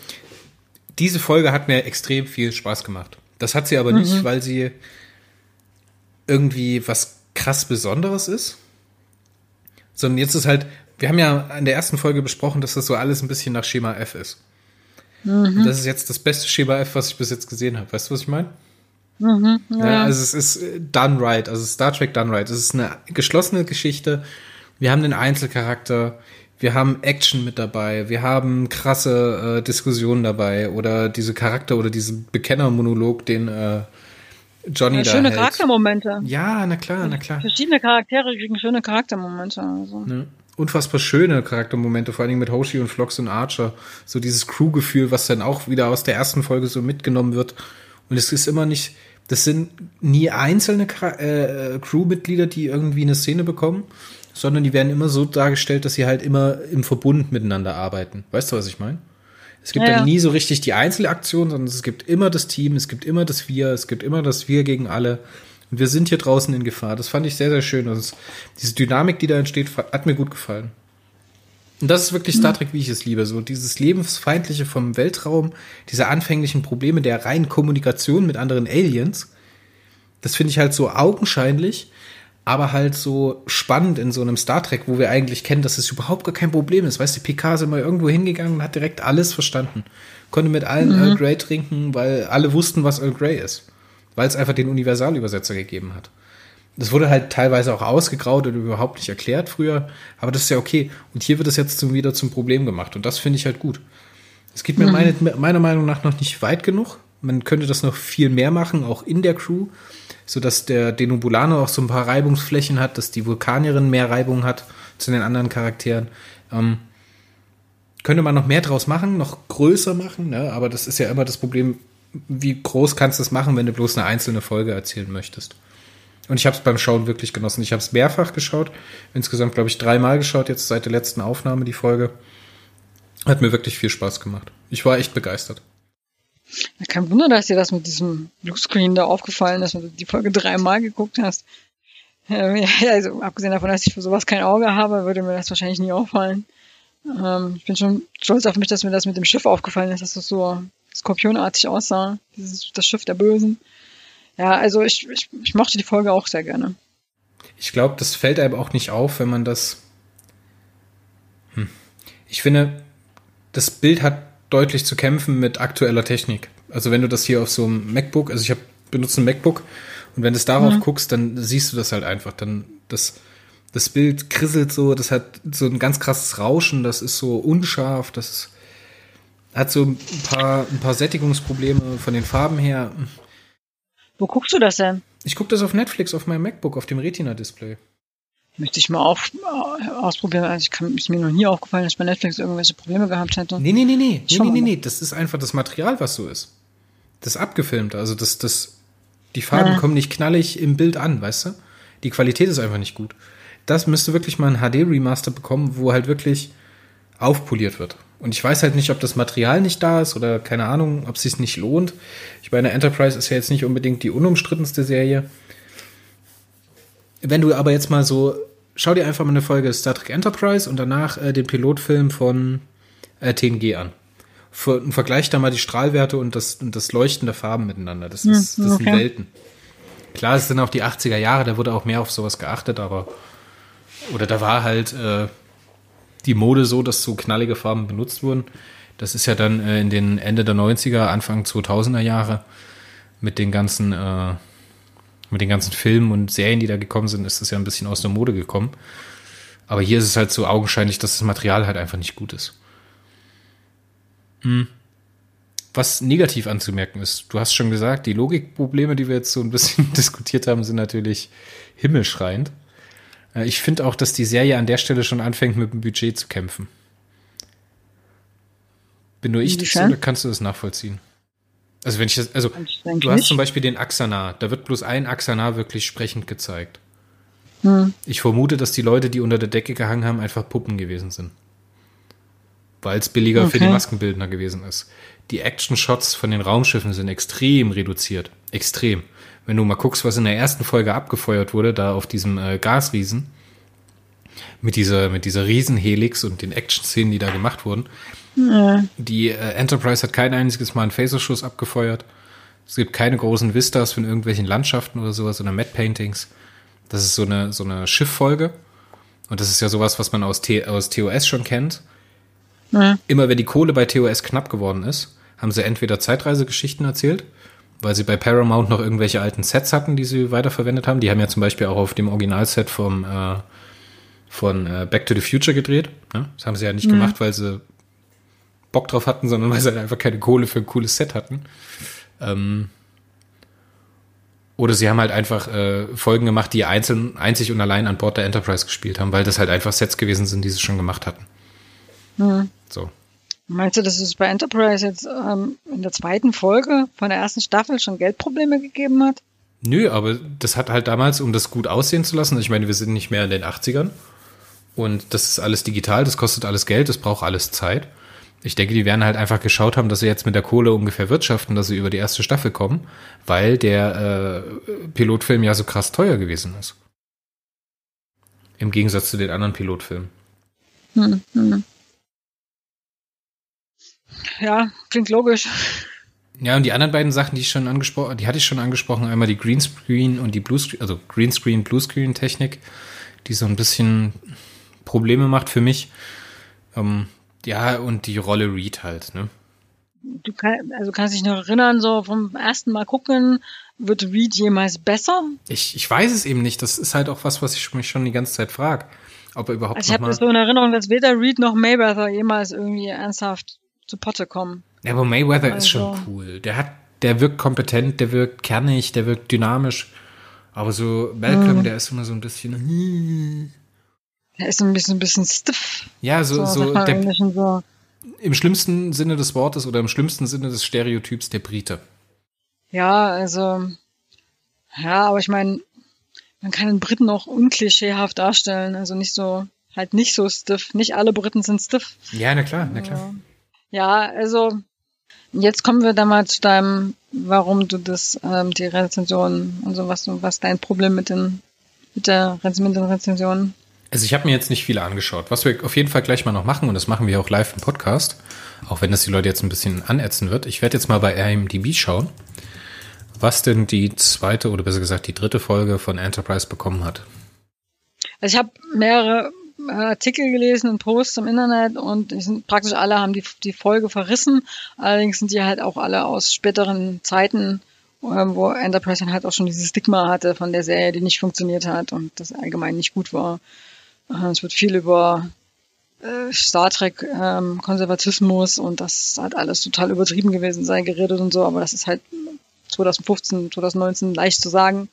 diese Folge hat mir extrem viel Spaß gemacht. Das hat sie aber mhm. nicht, weil sie irgendwie was krass Besonderes ist, sondern jetzt ist halt, wir haben ja in der ersten Folge besprochen, dass das so alles ein bisschen nach Schema F ist. Mhm. Das ist jetzt das beste Schema F, was ich bis jetzt gesehen habe. Weißt du, was ich meine? Mhm, ja. ja. also es ist äh, done right, also Star Trek done right. Es ist eine geschlossene Geschichte. Wir haben den Einzelcharakter, wir haben Action mit dabei, wir haben krasse äh, Diskussionen dabei oder diese Charakter oder diesen Bekennermonolog, den äh, Johnny ja, da Schöne hält. Charaktermomente. Ja, na klar, na klar. Verschiedene Charaktere kriegen schöne Charaktermomente. Also. Ja. Unfassbar schöne Charaktermomente, vor allen Dingen mit Hoshi und Flox und Archer. So dieses Crew-Gefühl, was dann auch wieder aus der ersten Folge so mitgenommen wird. Und es ist immer nicht, das sind nie einzelne äh, Crewmitglieder, die irgendwie eine Szene bekommen, sondern die werden immer so dargestellt, dass sie halt immer im Verbund miteinander arbeiten. Weißt du, was ich meine? Es gibt ja, dann nie so richtig die Einzelaktion, sondern es gibt immer das Team, es gibt immer das Wir, es gibt immer das Wir gegen alle. Und wir sind hier draußen in Gefahr. Das fand ich sehr, sehr schön. Also diese Dynamik, die da entsteht, hat mir gut gefallen. Und das ist wirklich Star Trek, wie ich es liebe. So dieses Lebensfeindliche vom Weltraum, diese anfänglichen Probleme der reinen Kommunikation mit anderen Aliens. Das finde ich halt so augenscheinlich, aber halt so spannend in so einem Star Trek, wo wir eigentlich kennen, dass es überhaupt gar kein Problem ist. Weißt du, Picard ist immer irgendwo hingegangen und hat direkt alles verstanden. Konnte mit allen mhm. Earl Grey trinken, weil alle wussten, was Earl Grey ist. Weil es einfach den Universalübersetzer gegeben hat. Das wurde halt teilweise auch ausgegraut oder überhaupt nicht erklärt früher, aber das ist ja okay. Und hier wird es jetzt zum, wieder zum Problem gemacht und das finde ich halt gut. Es geht mir mhm. meine, meiner Meinung nach noch nicht weit genug. Man könnte das noch viel mehr machen, auch in der Crew, so dass der Denobulano auch so ein paar Reibungsflächen hat, dass die Vulkanierin mehr Reibung hat zu den anderen Charakteren. Ähm, könnte man noch mehr draus machen, noch größer machen, ne? aber das ist ja immer das Problem, wie groß kannst du es machen, wenn du bloß eine einzelne Folge erzählen möchtest. Und ich habe es beim Schauen wirklich genossen. Ich habe es mehrfach geschaut. Insgesamt, glaube ich, dreimal geschaut, jetzt seit der letzten Aufnahme die Folge. Hat mir wirklich viel Spaß gemacht. Ich war echt begeistert. kein Wunder, dass dir das mit diesem Bluescreen da aufgefallen ist, wenn du die Folge dreimal geguckt hast. Also, abgesehen davon, dass ich für sowas kein Auge habe, würde mir das wahrscheinlich nie auffallen. Ähm, ich bin schon stolz auf mich, dass mir das mit dem Schiff aufgefallen ist, dass das so skorpionartig aussah. Dieses, das Schiff der Bösen. Ja, also ich, ich, ich mochte die Folge auch sehr gerne. Ich glaube, das fällt einem auch nicht auf, wenn man das. Hm. Ich finde, das Bild hat deutlich zu kämpfen mit aktueller Technik. Also wenn du das hier auf so einem MacBook, also ich habe benutze ein MacBook und wenn du es darauf mhm. guckst, dann siehst du das halt einfach. Dann das das Bild krisselt so, das hat so ein ganz krasses Rauschen, das ist so unscharf, das ist, hat so ein paar ein paar Sättigungsprobleme von den Farben her. Wo guckst du das denn? Ich gucke das auf Netflix auf meinem MacBook, auf dem Retina-Display. Müsste ich mal auf, äh, ausprobieren. Also ich kann, ist mir noch nie aufgefallen, dass ich bei Netflix irgendwelche Probleme gehabt hätte. Nee, nee, nee, nee. nee, nee, nee, nee. Das ist einfach das Material, was so ist. Das abgefilmte. Also das, das, die Farben ja. kommen nicht knallig im Bild an, weißt du? Die Qualität ist einfach nicht gut. Das müsste wirklich mal ein HD-Remaster bekommen, wo halt wirklich aufpoliert wird. Und ich weiß halt nicht, ob das Material nicht da ist oder keine Ahnung, ob es sich nicht lohnt. Ich meine, Enterprise ist ja jetzt nicht unbedingt die unumstrittenste Serie. Wenn du aber jetzt mal so, schau dir einfach mal eine Folge Star Trek Enterprise und danach äh, den Pilotfilm von äh, TNG an. Ver vergleich da mal die Strahlwerte und das, und das Leuchten der Farben miteinander. Das, ist, das okay. sind Welten. Klar, es sind auch die 80er Jahre, da wurde auch mehr auf sowas geachtet, aber oder da war halt äh, die Mode so, dass so knallige Farben benutzt wurden. Das ist ja dann äh, in den Ende der 90er, Anfang 2000er Jahre mit den ganzen äh, mit den ganzen Filmen und Serien, die da gekommen sind, ist das ja ein bisschen aus der Mode gekommen. Aber hier ist es halt so augenscheinlich, dass das Material halt einfach nicht gut ist. Hm. Was negativ anzumerken ist, du hast schon gesagt, die Logikprobleme, die wir jetzt so ein bisschen diskutiert haben, sind natürlich himmelschreiend. Äh, ich finde auch, dass die Serie an der Stelle schon anfängt, mit dem Budget zu kämpfen. Bin nur ich das oder kannst du das nachvollziehen? Also wenn ich das, also du hast zum Beispiel den Axanar, da wird bloß ein Axanar wirklich sprechend gezeigt. Hm. Ich vermute, dass die Leute, die unter der Decke gehangen haben, einfach Puppen gewesen sind. Weil es billiger okay. für die Maskenbildner gewesen ist. Die Action-Shots von den Raumschiffen sind extrem reduziert. Extrem. Wenn du mal guckst, was in der ersten Folge abgefeuert wurde, da auf diesem äh, Gasriesen, mit dieser, mit dieser Riesenhelix und den Action-Szenen, die da gemacht wurden, ja. Die äh, Enterprise hat kein einziges Mal einen Phaserschuss abgefeuert. Es gibt keine großen Vistas von irgendwelchen Landschaften oder sowas oder Matte Paintings. Das ist so eine, so eine Schifffolge. Und das ist ja sowas, was man aus, T aus TOS schon kennt. Ja. Immer wenn die Kohle bei TOS knapp geworden ist, haben sie entweder Zeitreisegeschichten erzählt, weil sie bei Paramount noch irgendwelche alten Sets hatten, die sie weiterverwendet haben. Die haben ja zum Beispiel auch auf dem Originalset vom äh, von äh, Back to the Future gedreht. Ne? Das haben sie ja nicht ja. gemacht, weil sie Bock drauf hatten, sondern weil sie halt einfach keine Kohle für ein cooles Set hatten. Ähm, oder sie haben halt einfach äh, Folgen gemacht, die einzeln, einzig und allein an Bord der Enterprise gespielt haben, weil das halt einfach Sets gewesen sind, die sie schon gemacht hatten. Mhm. So. Meinst du, dass es bei Enterprise jetzt ähm, in der zweiten Folge von der ersten Staffel schon Geldprobleme gegeben hat? Nö, aber das hat halt damals, um das gut aussehen zu lassen, ich meine, wir sind nicht mehr in den 80ern und das ist alles digital, das kostet alles Geld, das braucht alles Zeit. Ich denke, die werden halt einfach geschaut haben, dass sie jetzt mit der Kohle ungefähr wirtschaften, dass sie über die erste Staffel kommen, weil der äh, Pilotfilm ja so krass teuer gewesen ist. Im Gegensatz zu den anderen Pilotfilmen. Hm, hm. Ja, klingt logisch. Ja, und die anderen beiden Sachen, die ich schon angesprochen, die hatte ich schon angesprochen, einmal die Greenscreen und die Bluescreen, also Greenscreen, Bluescreen Technik, die so ein bisschen Probleme macht für mich. Ähm, ja, und die Rolle Reed halt, ne? Du kann, also kannst dich noch erinnern, so vom ersten Mal gucken, wird Reed jemals besser? Ich, ich weiß es eben nicht. Das ist halt auch was, was ich mich schon die ganze Zeit frage. Ob er überhaupt also ich habe das so in Erinnerung, dass weder Reed noch Mayweather jemals irgendwie ernsthaft zu Potte kommen. Ja, aber Mayweather also. ist schon also cool. Der hat, der wirkt kompetent, der wirkt kernig, der wirkt dynamisch. Aber so Malcolm, mhm. der ist immer so ein bisschen. Er ist ein bisschen, ein bisschen stiff. Ja, so, so, so, der, so, im schlimmsten Sinne des Wortes oder im schlimmsten Sinne des Stereotyps der Brite. Ja, also, ja, aber ich meine, man kann den Briten auch unklischeehaft darstellen, also nicht so, halt nicht so stiff. Nicht alle Briten sind stiff. Ja, na klar, na klar. Ja, also, jetzt kommen wir da mal zu deinem, warum du das, ähm, die Rezension und so was, was dein Problem mit den, mit der, mit den Rezensionen also ich habe mir jetzt nicht viele angeschaut. Was wir auf jeden Fall gleich mal noch machen, und das machen wir auch live im Podcast, auch wenn das die Leute jetzt ein bisschen anätzen wird. Ich werde jetzt mal bei IMDb schauen, was denn die zweite oder besser gesagt die dritte Folge von Enterprise bekommen hat. Also ich habe mehrere Artikel gelesen und Posts im Internet und sind praktisch alle haben die, die Folge verrissen. Allerdings sind die halt auch alle aus späteren Zeiten, ähm, wo Enterprise dann halt auch schon dieses Stigma hatte von der Serie, die nicht funktioniert hat und das allgemein nicht gut war. Äh, es wird viel über äh, Star Trek ähm, Konservatismus und das hat alles total übertrieben gewesen sei geredet und so, aber das ist halt 2015, 2019 leicht zu sagen.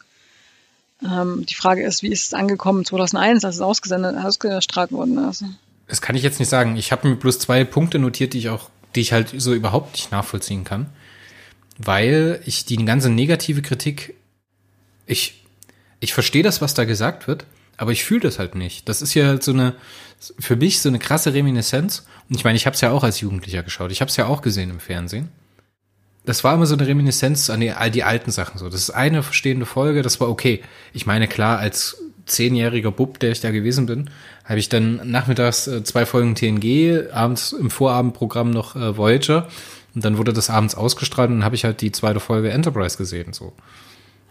Ähm, die Frage ist, wie ist es angekommen 2001, als es ausgesendet, ausgestrahlt worden ist? Das kann ich jetzt nicht sagen. Ich habe mir bloß zwei Punkte notiert, die ich auch, die ich halt so überhaupt nicht nachvollziehen kann, weil ich die ganze negative Kritik, ich ich verstehe das, was da gesagt wird, aber ich fühle das halt nicht. Das ist ja halt so eine, für mich so eine krasse Reminiszenz. Und ich meine, ich habe es ja auch als Jugendlicher geschaut. Ich habe es ja auch gesehen im Fernsehen. Das war immer so eine Reminiszenz an die, all die alten Sachen so. Das ist eine verstehende Folge, das war okay. Ich meine, klar, als zehnjähriger Bub, der ich da gewesen bin, habe ich dann nachmittags äh, zwei Folgen TNG, abends im Vorabendprogramm noch äh, Voyager und dann wurde das abends ausgestrahlt und dann habe ich halt die zweite Folge Enterprise gesehen so.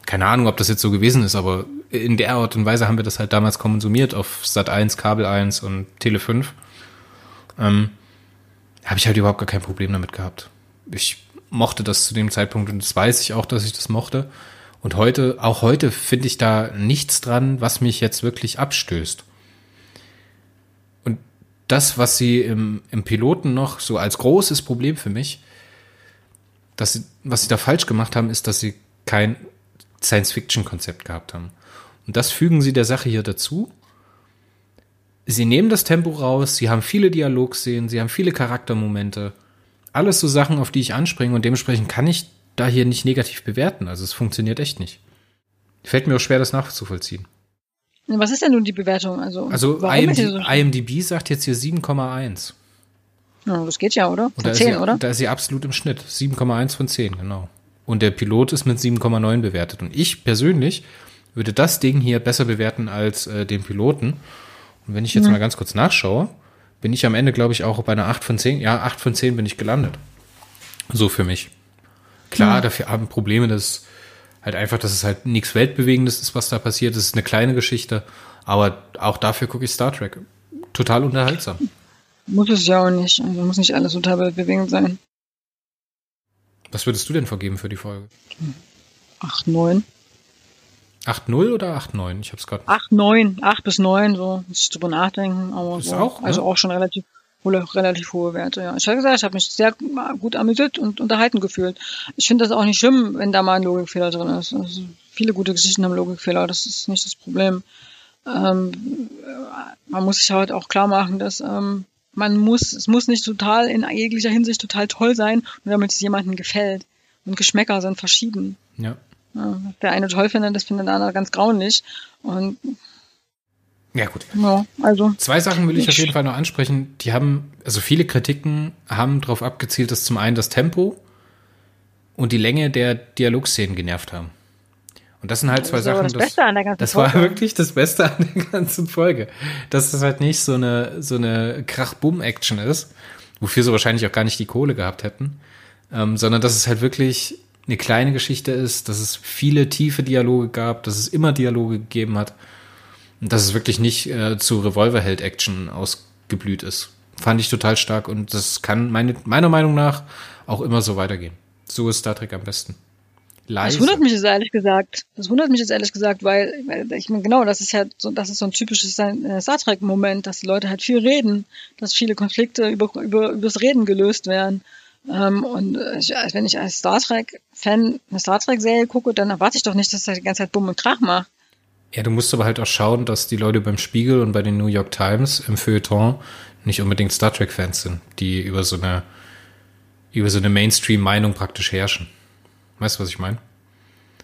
keine Ahnung, ob das jetzt so gewesen ist, aber in der Art und Weise haben wir das halt damals konsumiert auf Sat 1, Kabel 1 und Tele 5. Ähm, habe ich halt überhaupt gar kein Problem damit gehabt. Ich mochte das zu dem Zeitpunkt und das weiß ich auch, dass ich das mochte. Und heute, auch heute finde ich da nichts dran, was mich jetzt wirklich abstößt. Und das, was sie im, im Piloten noch so als großes Problem für mich, dass sie, was sie da falsch gemacht haben, ist, dass sie kein Science-Fiction-Konzept gehabt haben. Und das fügen sie der Sache hier dazu. Sie nehmen das Tempo raus, sie haben viele Dialogszenen, sie haben viele Charaktermomente. Alles so Sachen, auf die ich anspringe und dementsprechend kann ich da hier nicht negativ bewerten. Also es funktioniert echt nicht. Fällt mir auch schwer, das nachzuvollziehen. Was ist denn nun die Bewertung? Also, also IMD, so IMDb sagt jetzt hier 7,1. Ja, das geht ja, oder? Von 10, sie, oder? Da ist sie absolut im Schnitt. 7,1 von 10, genau. Und der Pilot ist mit 7,9 bewertet. Und ich persönlich würde das Ding hier besser bewerten als äh, den Piloten. Und wenn ich jetzt mhm. mal ganz kurz nachschaue, bin ich am Ende, glaube ich, auch bei einer 8 von 10. Ja, 8 von 10 bin ich gelandet. So für mich. Klar, mhm. dafür haben Probleme, dass halt einfach, dass es halt nichts Weltbewegendes ist, was da passiert. Es ist eine kleine Geschichte. Aber auch dafür gucke ich Star Trek. Total unterhaltsam. Muss es ja auch nicht. Also muss nicht alles total weltbewegend sein. Was würdest du denn vergeben für die Folge? 8, 9. 8-0 oder 8-9? Ich hab's gerade. 8-9, 8 bis 9, so, muss ich drüber nachdenken, aber ist so. auch, also ne? auch schon relativ, relativ hohe Werte, ja. Ich habe gesagt, ich habe mich sehr gut amüsiert und unterhalten gefühlt. Ich finde das auch nicht schlimm, wenn da mal ein Logikfehler drin ist. Also viele gute Geschichten haben Logikfehler, das ist nicht das Problem. Ähm, man muss sich halt auch klar machen, dass ähm, man muss, es muss nicht total in jeglicher Hinsicht total toll sein, nur damit es jemandem gefällt. Und Geschmäcker sind verschieden. Ja. Der eine toll findet, das findet der andere ganz grauenlich. Und ja, gut. Ja, also. Zwei Sachen will ich auf jeden Fall noch ansprechen. Die haben, also viele Kritiken haben darauf abgezielt, dass zum einen das Tempo und die Länge der Dialogszenen genervt haben. Und das sind halt zwei das Sachen. Das, Beste an der ganzen das Folge. war wirklich das Beste an der ganzen Folge. Dass das halt nicht so eine, so eine Krach-Bumm-Action ist, wofür sie wahrscheinlich auch gar nicht die Kohle gehabt hätten, ähm, sondern dass es halt wirklich eine kleine Geschichte ist, dass es viele tiefe Dialoge gab, dass es immer Dialoge gegeben hat und dass es wirklich nicht äh, zu Revolverheld-Action ausgeblüht ist. Fand ich total stark und das kann meine, meiner Meinung nach auch immer so weitergehen. So ist Star Trek am besten. Leise. Das wundert mich jetzt ehrlich gesagt. Das wundert mich jetzt ehrlich gesagt, weil, weil ich meine, genau, das ist ja so, das ist so ein typisches äh, Star Trek-Moment, dass die Leute halt viel reden, dass viele Konflikte über, über, übers Reden gelöst werden. Ähm, und ich, wenn ich als Star Trek-Fan eine Star Trek-Serie gucke, dann erwarte ich doch nicht, dass er die ganze Zeit Bumm und Krach macht. Ja, du musst aber halt auch schauen, dass die Leute beim Spiegel und bei den New York Times im Feuilleton nicht unbedingt Star Trek-Fans sind, die über so eine, über so eine Mainstream-Meinung praktisch herrschen. Weißt du, was ich meine?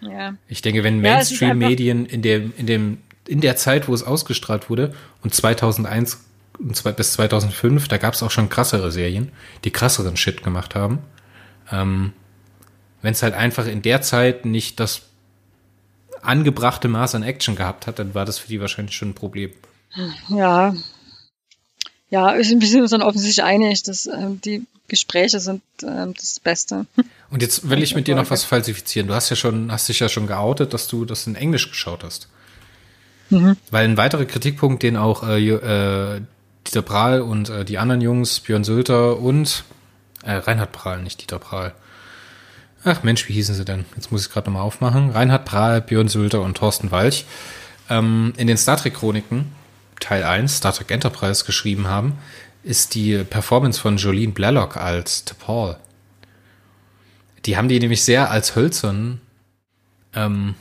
Ja. Ich denke, wenn Mainstream-Medien in dem, in dem, in der Zeit, wo es ausgestrahlt wurde, und 2001 und bis 2005, da gab es auch schon krassere Serien, die krasseren Shit gemacht haben. Ähm, wenn es halt einfach in der Zeit nicht das angebrachte Maß an Action gehabt hat, dann war das für die wahrscheinlich schon ein Problem. Ja. Ja, wir sind uns dann offensichtlich einig, dass ähm, die Gespräche sind ähm, das Beste. Und jetzt will ich mit dir noch was falsifizieren. Du hast ja schon, hast dich ja schon geoutet, dass du das in Englisch geschaut hast. Mhm. Weil ein weiterer Kritikpunkt, den auch äh, äh, Dieter Prahl und äh, die anderen Jungs, Björn Sülter und äh, Reinhard Prahl, nicht Dieter Prahl. Ach Mensch, wie hießen sie denn? Jetzt muss ich gerade nochmal aufmachen. Reinhard Prahl, Björn Sülter und Thorsten Walch ähm, in den Star Trek Chroniken Teil 1, Star Trek Enterprise, geschrieben haben, ist die Performance von Jolene Blalock als T'Pol. Die haben die nämlich sehr als hölzern ähm,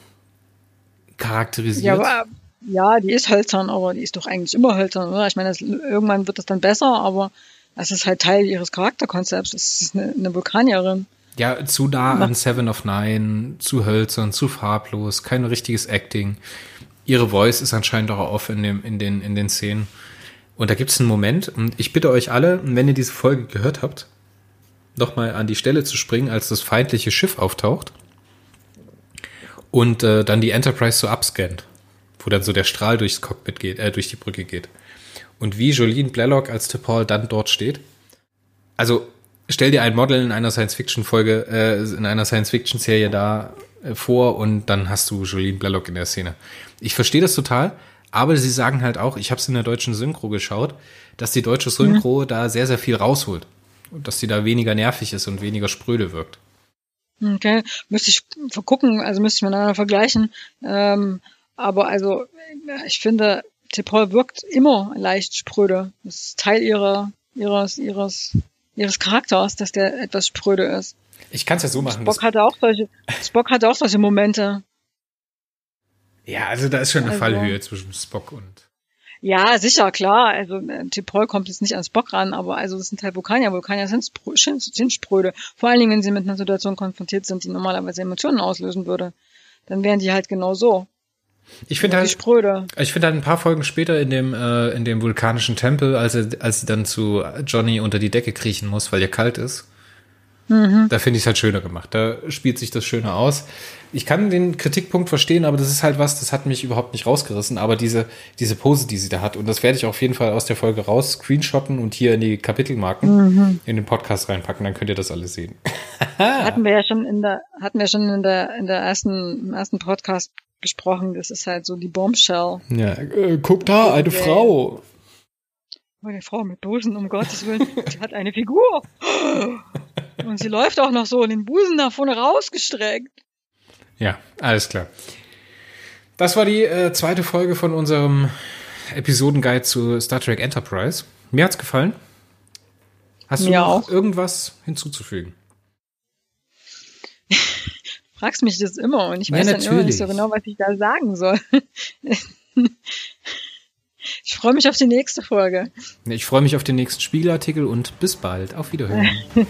charakterisiert. Ja, aber, ja, die ist hölzern, aber die ist doch eigentlich immer hölzern, oder? Ich meine, das, irgendwann wird das dann besser, aber das ist halt Teil ihres Charakterkonzepts. Das ist eine, eine Vulkanierin. Ja, zu nah an Seven of Nine, zu hölzern, zu farblos, kein richtiges Acting. Ihre Voice ist anscheinend auch off in, dem, in, den, in den Szenen. Und da gibt es einen Moment, und ich bitte euch alle, wenn ihr diese Folge gehört habt, nochmal an die Stelle zu springen, als das feindliche Schiff auftaucht und äh, dann die Enterprise so abscannt, wo dann so der Strahl durchs Cockpit geht, äh, durch die Brücke geht. Und wie Jolene Blalock als T'Pol dann dort steht. Also stell dir ein Model in einer Science-Fiction-Folge, äh, in einer Science-Fiction-Serie da, äh, vor und dann hast du Jolene Blalock in der Szene. Ich verstehe das total, aber sie sagen halt auch, ich habe es in der deutschen Synchro geschaut, dass die deutsche Synchro mhm. da sehr, sehr viel rausholt. Und dass die da weniger nervig ist und weniger spröde wirkt. Okay, müsste ich gucken, also müsste ich miteinander vergleichen. Ähm, aber also, ich finde, T'Pol wirkt immer leicht spröde. Das ist Teil ihrer, ihres, ihres, ihres Charakters, dass der etwas spröde ist. Ich kann es ja so machen. Spock hatte auch solche, Spock hatte auch solche Momente. Ja, also da ist schon eine also, Fallhöhe zwischen Spock und. Ja, sicher, klar. Also äh, T'Pol kommt jetzt nicht an Spock ran, aber also das sind halt Vulkanier. Vulkanier sind, sind spröde. Vor allen Dingen, wenn sie mit einer Situation konfrontiert sind, die normalerweise Emotionen auslösen würde. Dann wären die halt genau so. Ich finde halt, spröde. ich finde halt ein paar Folgen später in dem, äh, in dem vulkanischen Tempel, als, er, als sie dann zu Johnny unter die Decke kriechen muss, weil ihr kalt ist. Mhm. Da finde ich es halt schöner gemacht. Da spielt sich das schöner aus. Ich kann den Kritikpunkt verstehen, aber das ist halt was, das hat mich überhaupt nicht rausgerissen. Aber diese, diese Pose, die sie da hat, und das werde ich auf jeden Fall aus der Folge raus screenshotten und hier in die Kapitelmarken mhm. in den Podcast reinpacken, dann könnt ihr das alles sehen. hatten wir ja schon in der, hatten wir schon in der, in der ersten, im ersten Podcast besprochen. Das ist halt so die Bombshell. Ja, äh, guck da, eine okay. Frau. Eine Frau mit Busen, um Gottes Willen. Sie hat eine Figur. Und sie läuft auch noch so in den Busen nach vorne rausgestreckt. Ja, alles klar. Das war die äh, zweite Folge von unserem Episodenguide zu Star Trek Enterprise. Mir hat's gefallen. Hast Mir du noch auch. irgendwas hinzuzufügen? Fragst mich das immer und ich weiß ja, dann immer nicht so genau, was ich da sagen soll. ich freue mich auf die nächste Folge. Ich freue mich auf den nächsten Spiegelartikel und bis bald. Auf Wiederhören.